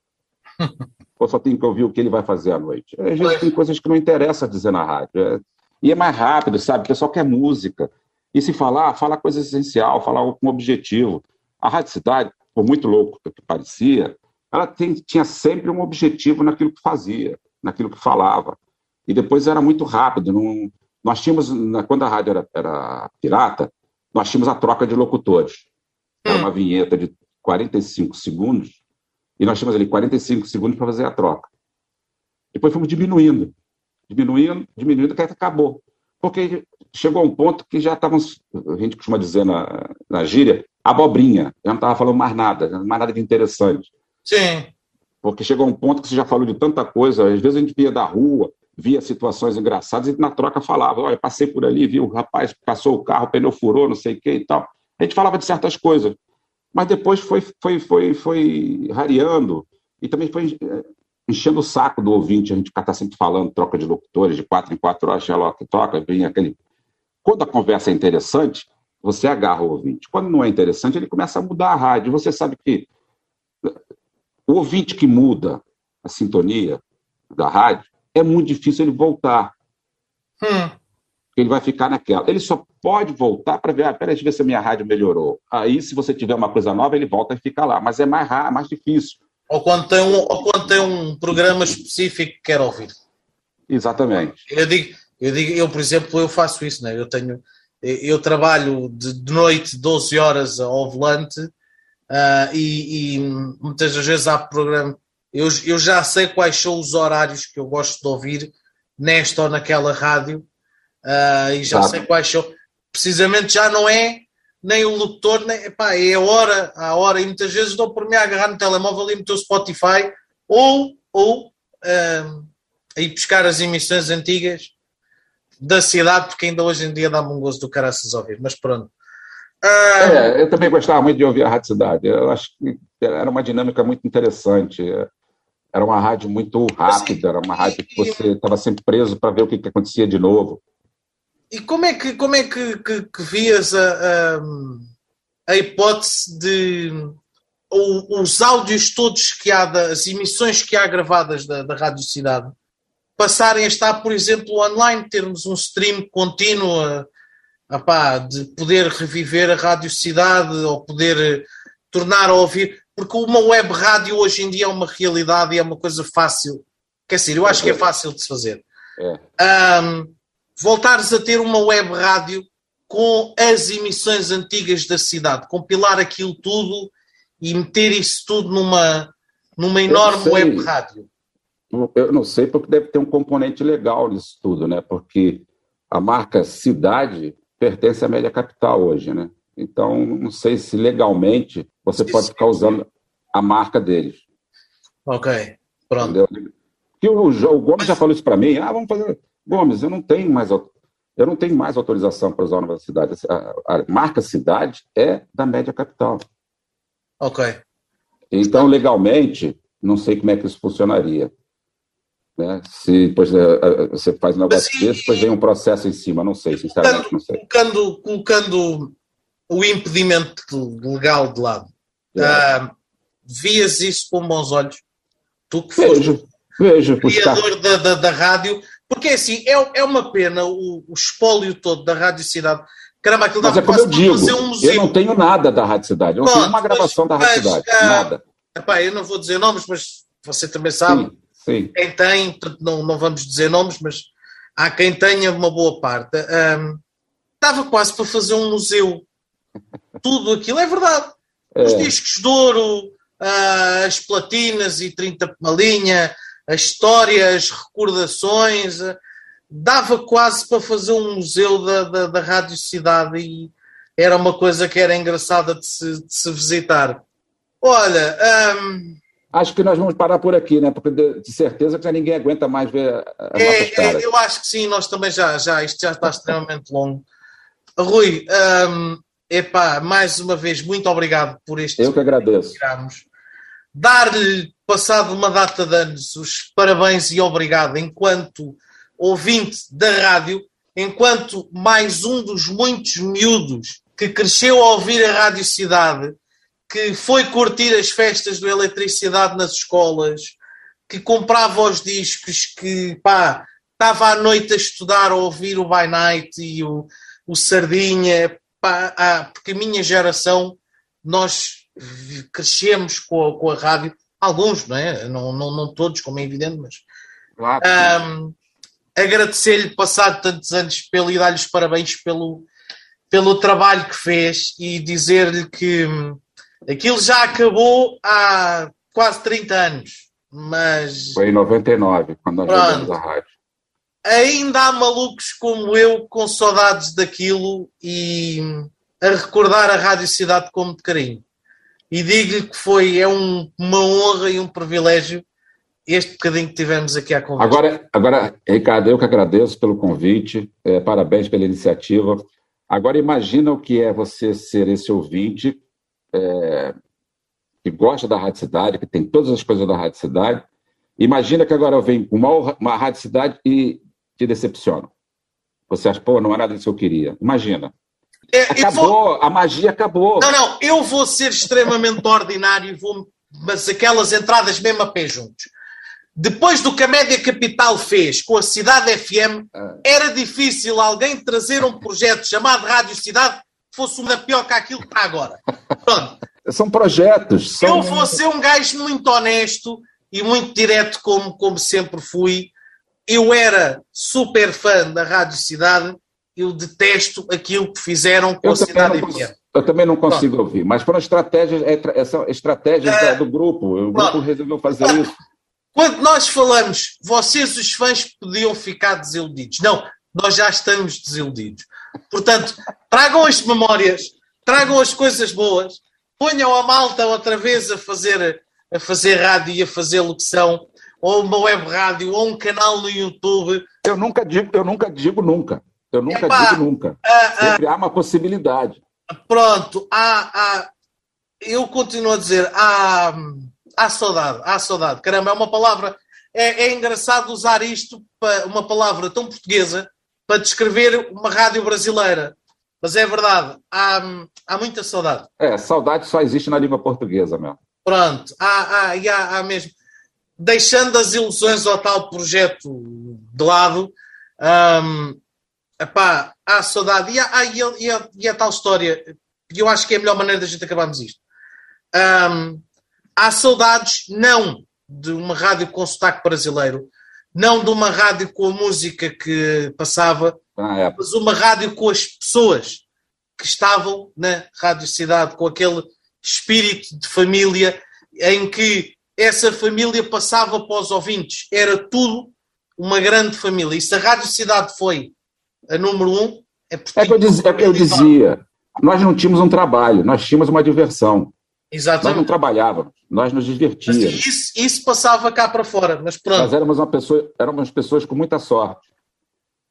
Ou só tenho que ouvir o que ele vai fazer à noite? Às vezes tem coisas que não interessa dizer na rádio. é- E é mais rápido, sabe? O pessoal quer música. E se falar, fala coisa essencial, falar com objetivo. A Rádio Cidade, por muito louco que parecia, ela tem- tinha sempre um objetivo naquilo que fazia, naquilo que falava. E depois era muito rápido. Não... Nós tínhamos, quando a rádio era, era pirata, nós tínhamos a troca de locutores. Era uma vinheta de 45 segundos, e nós tínhamos ali 45 segundos para fazer a troca. Depois fomos diminuindo, diminuindo, diminuindo, até que acabou. Porque chegou a um ponto que já estávamos, a gente costuma dizer na, na gíria, abobrinha. Já não estava falando mais nada, mais nada de interessante. Sim. Porque chegou a um ponto que você já falou de tanta coisa, às vezes a gente via da rua, via situações engraçadas e na troca falava, olha, passei por ali, vi o rapaz passou o carro, o pneu furou, não sei o que e tal. A gente falava de certas coisas, mas depois foi, foi, foi, foi rareando e também foi eh, enchendo o saco do ouvinte, a gente ficar tá sempre falando troca de locutores, de quatro em quatro horas, que toca, vinha aquele quando a conversa é interessante, você agarra o ouvinte. Quando não é interessante, ele começa a mudar a rádio. Você sabe que o ouvinte que muda a sintonia da rádio, é muito difícil ele voltar. Hum. Ele vai ficar naquela. Ele só pode voltar para ver, ah, peraí, deixa eu ver se a minha rádio melhorou. Aí, se você tiver uma coisa nova, ele volta e fica lá. Mas é mais raro, mais difícil. Ou quando tem um, ou quando tem um programa específico que quer ouvir. Exatamente. Eu digo, eu digo, eu, por exemplo, eu faço isso, né? Eu tenho, eu trabalho de, noite 12 horas ao volante uh, e, e, muitas das vezes há programa. Eu, eu já sei quais são os horários que eu gosto de ouvir nesta ou naquela rádio uh, e já sei quais são. Precisamente já não é nem o locutor, nem, epá, é a hora, a hora, e muitas vezes dou por mim a agarrar no telemóvel e meter o Spotify ou, ou uh, ir buscar as emissões antigas da cidade, porque ainda hoje em dia dá-me um gozo do caraças ouvir, mas pronto. Uh... É, eu também gostava muito de ouvir a Rádio Cidade. Eu acho que era uma dinâmica muito interessante. Era uma rádio muito rápida, era uma rádio que você estava sempre preso para ver o que, que, acontecia de novo. E como é que, como é que, que, que vias a, a, a, hipótese de os áudios todos que há, das emissões que há gravadas da, da Rádio Cidade, passarem a estar, por exemplo, online, termos um stream contínuo apá, de poder reviver a Rádio Cidade ou poder tornar a ouvir, porque uma web rádio hoje em dia é uma realidade e é uma coisa fácil. Quer dizer, eu acho que é fácil de se fazer. É. Um, voltares a ter uma web rádio com as emissões antigas da cidade, compilar aquilo tudo e meter isso tudo numa, numa enorme web rádio. Eu não sei porque deve ter um componente legal nisso tudo, né? Porque a marca cidade pertence à média capital hoje, né? Então, não sei se legalmente você sim, pode ficar usando a marca deles. Ok, pronto. Entendeu? Que o, o Gomes já falou isso para mim. Ah, vamos fazer. Gomes, eu não tenho mais eu não tenho mais autorização para usar a universidade. A, a marca cidade é da média capital. Ok. Então, legalmente, não sei como é que isso funcionaria. Né? Se depois é, é, você faz um negócio Mas, desse, depois vem um processo em cima, não sei, sinceramente, não sei. Colocando, colocando o impedimento legal de lado, é. uh, vias isso com bons olhos? Tu que vejo, vejo, criador da, da, da, rádio, porque assim, é, é uma pena o, o espólio todo da Rádio Cidade. Caramba, aquilo Mas é como eu digo, um eu não tenho nada da Rádio Cidade, eu não tenho uma gravação mas, da Rádio Cidade, uh, nada. Epá, eu não vou dizer nomes, mas você também sabe. Sim Sim. Quem tem, não, não vamos dizer nomes, mas há quem tenha uma boa parte. Um, estava quase para fazer um museu. Tudo aquilo é verdade. É. Os discos de ouro, uh, as platinas e 30 linha, as histórias, as recordações. Uh, dava quase para fazer um museu da, da, da Rádio Cidade e era uma coisa que era engraçada de se, de se visitar. Olha, Acho que nós vamos parar por aqui, né? Porque de, certeza que já ninguém aguenta mais ver as é, é, eu acho que sim, nós também já, já isto já está extremamente longo. Rui, epá, mais uma vez, muito obrigado por este. Eu que agradeço. Dar-lhe, passado uma data de anos, os parabéns e obrigado enquanto ouvinte da rádio, enquanto mais um dos muitos miúdos que cresceu a ouvir a Rádio Cidade que foi curtir as festas do eletricidade nas escolas, que comprava os discos, que pá, estava à noite a estudar, a ouvir o By Night e o, o Sardinha, pá, ah, porque a minha geração, nós crescemos com a, com a rádio, alguns, não é? Não, não, não todos, como é evidente, mas. Claro. Um, Agradecer-lhe, passado tantos anos, pelo, e dar-lhe os parabéns pelo, pelo trabalho que fez e dizer-lhe que Aquilo já acabou há quase 30 anos, mas. Foi em 99, quando nós jogamos a rádio. Ainda há malucos como eu com saudades daquilo e a recordar a Rádio Cidade como de carinho. E digo-lhe que foi é um, uma honra e um privilégio este bocadinho que tivemos aqui à conversa. Agora, agora Ricardo, eu que agradeço pelo convite, é, parabéns pela iniciativa. Agora imagina o que é você ser esse ouvinte é, que gosta da Rádio Cidade, que tem todas as coisas da Rádio Cidade. Imagina que agora vem uma, uma Rádio Cidade e te decepciona. Você acha, pô, não é nada disso que eu queria. Imagina. É, acabou, vou... a magia acabou. Não, não, eu vou ser extremamente ordinário e vou. Mas aquelas entradas mesmo a pé juntos. Depois do que a Média Capital fez com a Cidade FM, ah. era difícil alguém trazer um projeto chamado Rádio Cidade que fosse uma pior que aquilo que está agora. Pronto. São projetos. São... Eu vou ser um gajo muito honesto e muito direto, como, como sempre fui. Eu era super fã da Rádio Cidade eu detesto aquilo que fizeram com eu a cidade FM. Eu também não consigo Pronto. ouvir, mas foram estratégias, é são estratégias é, do grupo. O grupo resolveu fazer isso. Quando nós falamos, vocês, os fãs, podiam ficar desiludidos. Não, nós já estamos desiludidos. Portanto, tragam as memórias, tragam as coisas boas, ponham a malta outra vez a fazer, a fazer rádio e a fazer locução, ou uma web rádio, ou um canal no YouTube. Eu nunca digo, eu nunca digo nunca. Eu nunca Epa, digo nunca. Ah, ah. Sempre há uma possibilidade. Pronto, há, há, eu continuo a dizer, há, há saudade, há saudade. Caramba, é uma palavra. É, é engraçado usar isto, para uma palavra tão portuguesa, para descrever uma rádio brasileira. Mas é verdade, há, há muita saudade. É, saudade só existe na língua portuguesa, meu. Pronto, há, há, há, há mesmo. Deixando as ilusões ao tal projeto de lado, um, Epá, há saudade. E, há, e, e, a, e a tal história, que eu acho que é a melhor maneira da gente acabarmos isto. Um, há saudades, não de uma rádio com sotaque brasileiro, não de uma rádio com a música que passava, ah, é. mas uma rádio com as pessoas que estavam na Rádio Cidade, com aquele espírito de família em que essa família passava para os ouvintes. Era tudo uma grande família. E se a Rádio Cidade foi a número um é porque. É que eu dizia, é que eu dizia nós não tínhamos um trabalho, nós tínhamos uma diversão. Exatamente. Nós não trabalhávamos, nós nos divertíamos. Mas isso, isso passava cá para fora, mas pronto. Nós éramos, uma pessoa, éramos pessoas com muita sorte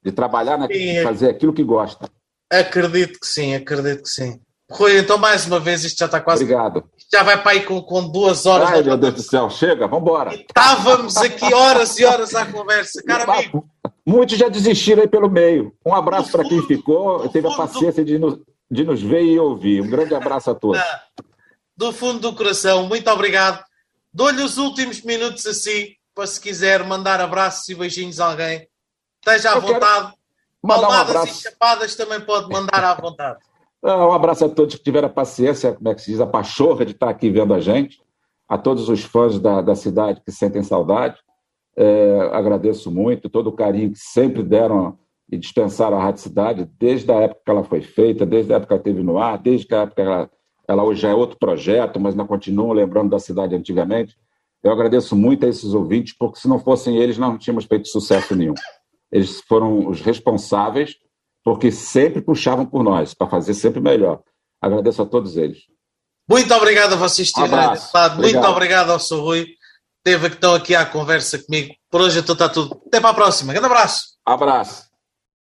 de trabalhar, na, de fazer aquilo que gosta. Acredito que sim, acredito que sim. Rui, então mais uma vez, isto já está quase. Obrigado. Já vai para aí com, com duas horas. Ai, meu Deus do céu, chega, vamos embora. Estávamos aqui horas e horas à conversa. Cara amigo, Muitos já desistiram aí pelo meio. Um abraço para quem ficou, teve a paciência de nos, de nos ver e ouvir. Um grande abraço a todos. Do fundo do coração, muito obrigado. Dou-lhe os últimos minutos assim, para se quiser mandar abraços e beijinhos a alguém. Esteja à Eu vontade. Mandar um abraço. e chapadas também pode mandar à vontade. Um abraço a todos que tiveram a paciência, como é que se diz, a pachorra de estar aqui vendo a gente. A todos os fãs da, da cidade que sentem saudade. É, agradeço muito todo o carinho que sempre deram e dispensaram a Rádio Cidade, desde a época que ela foi feita, desde a época que ela esteve no ar, desde a época que ela, ela hoje já é outro projeto, mas não continuam lembrando da cidade antigamente. Eu agradeço muito a esses ouvintes, porque se não fossem eles, não tínhamos feito sucesso nenhum. Eles foram os responsáveis, porque sempre puxavam por nós, para fazer sempre melhor. Agradeço a todos eles. Muito obrigado a vocês, um Muito obrigado ao Sr. Rui teve que estão aqui à conversa comigo. Por hoje então está tudo. Até para a próxima. Grande abraço. Abraço.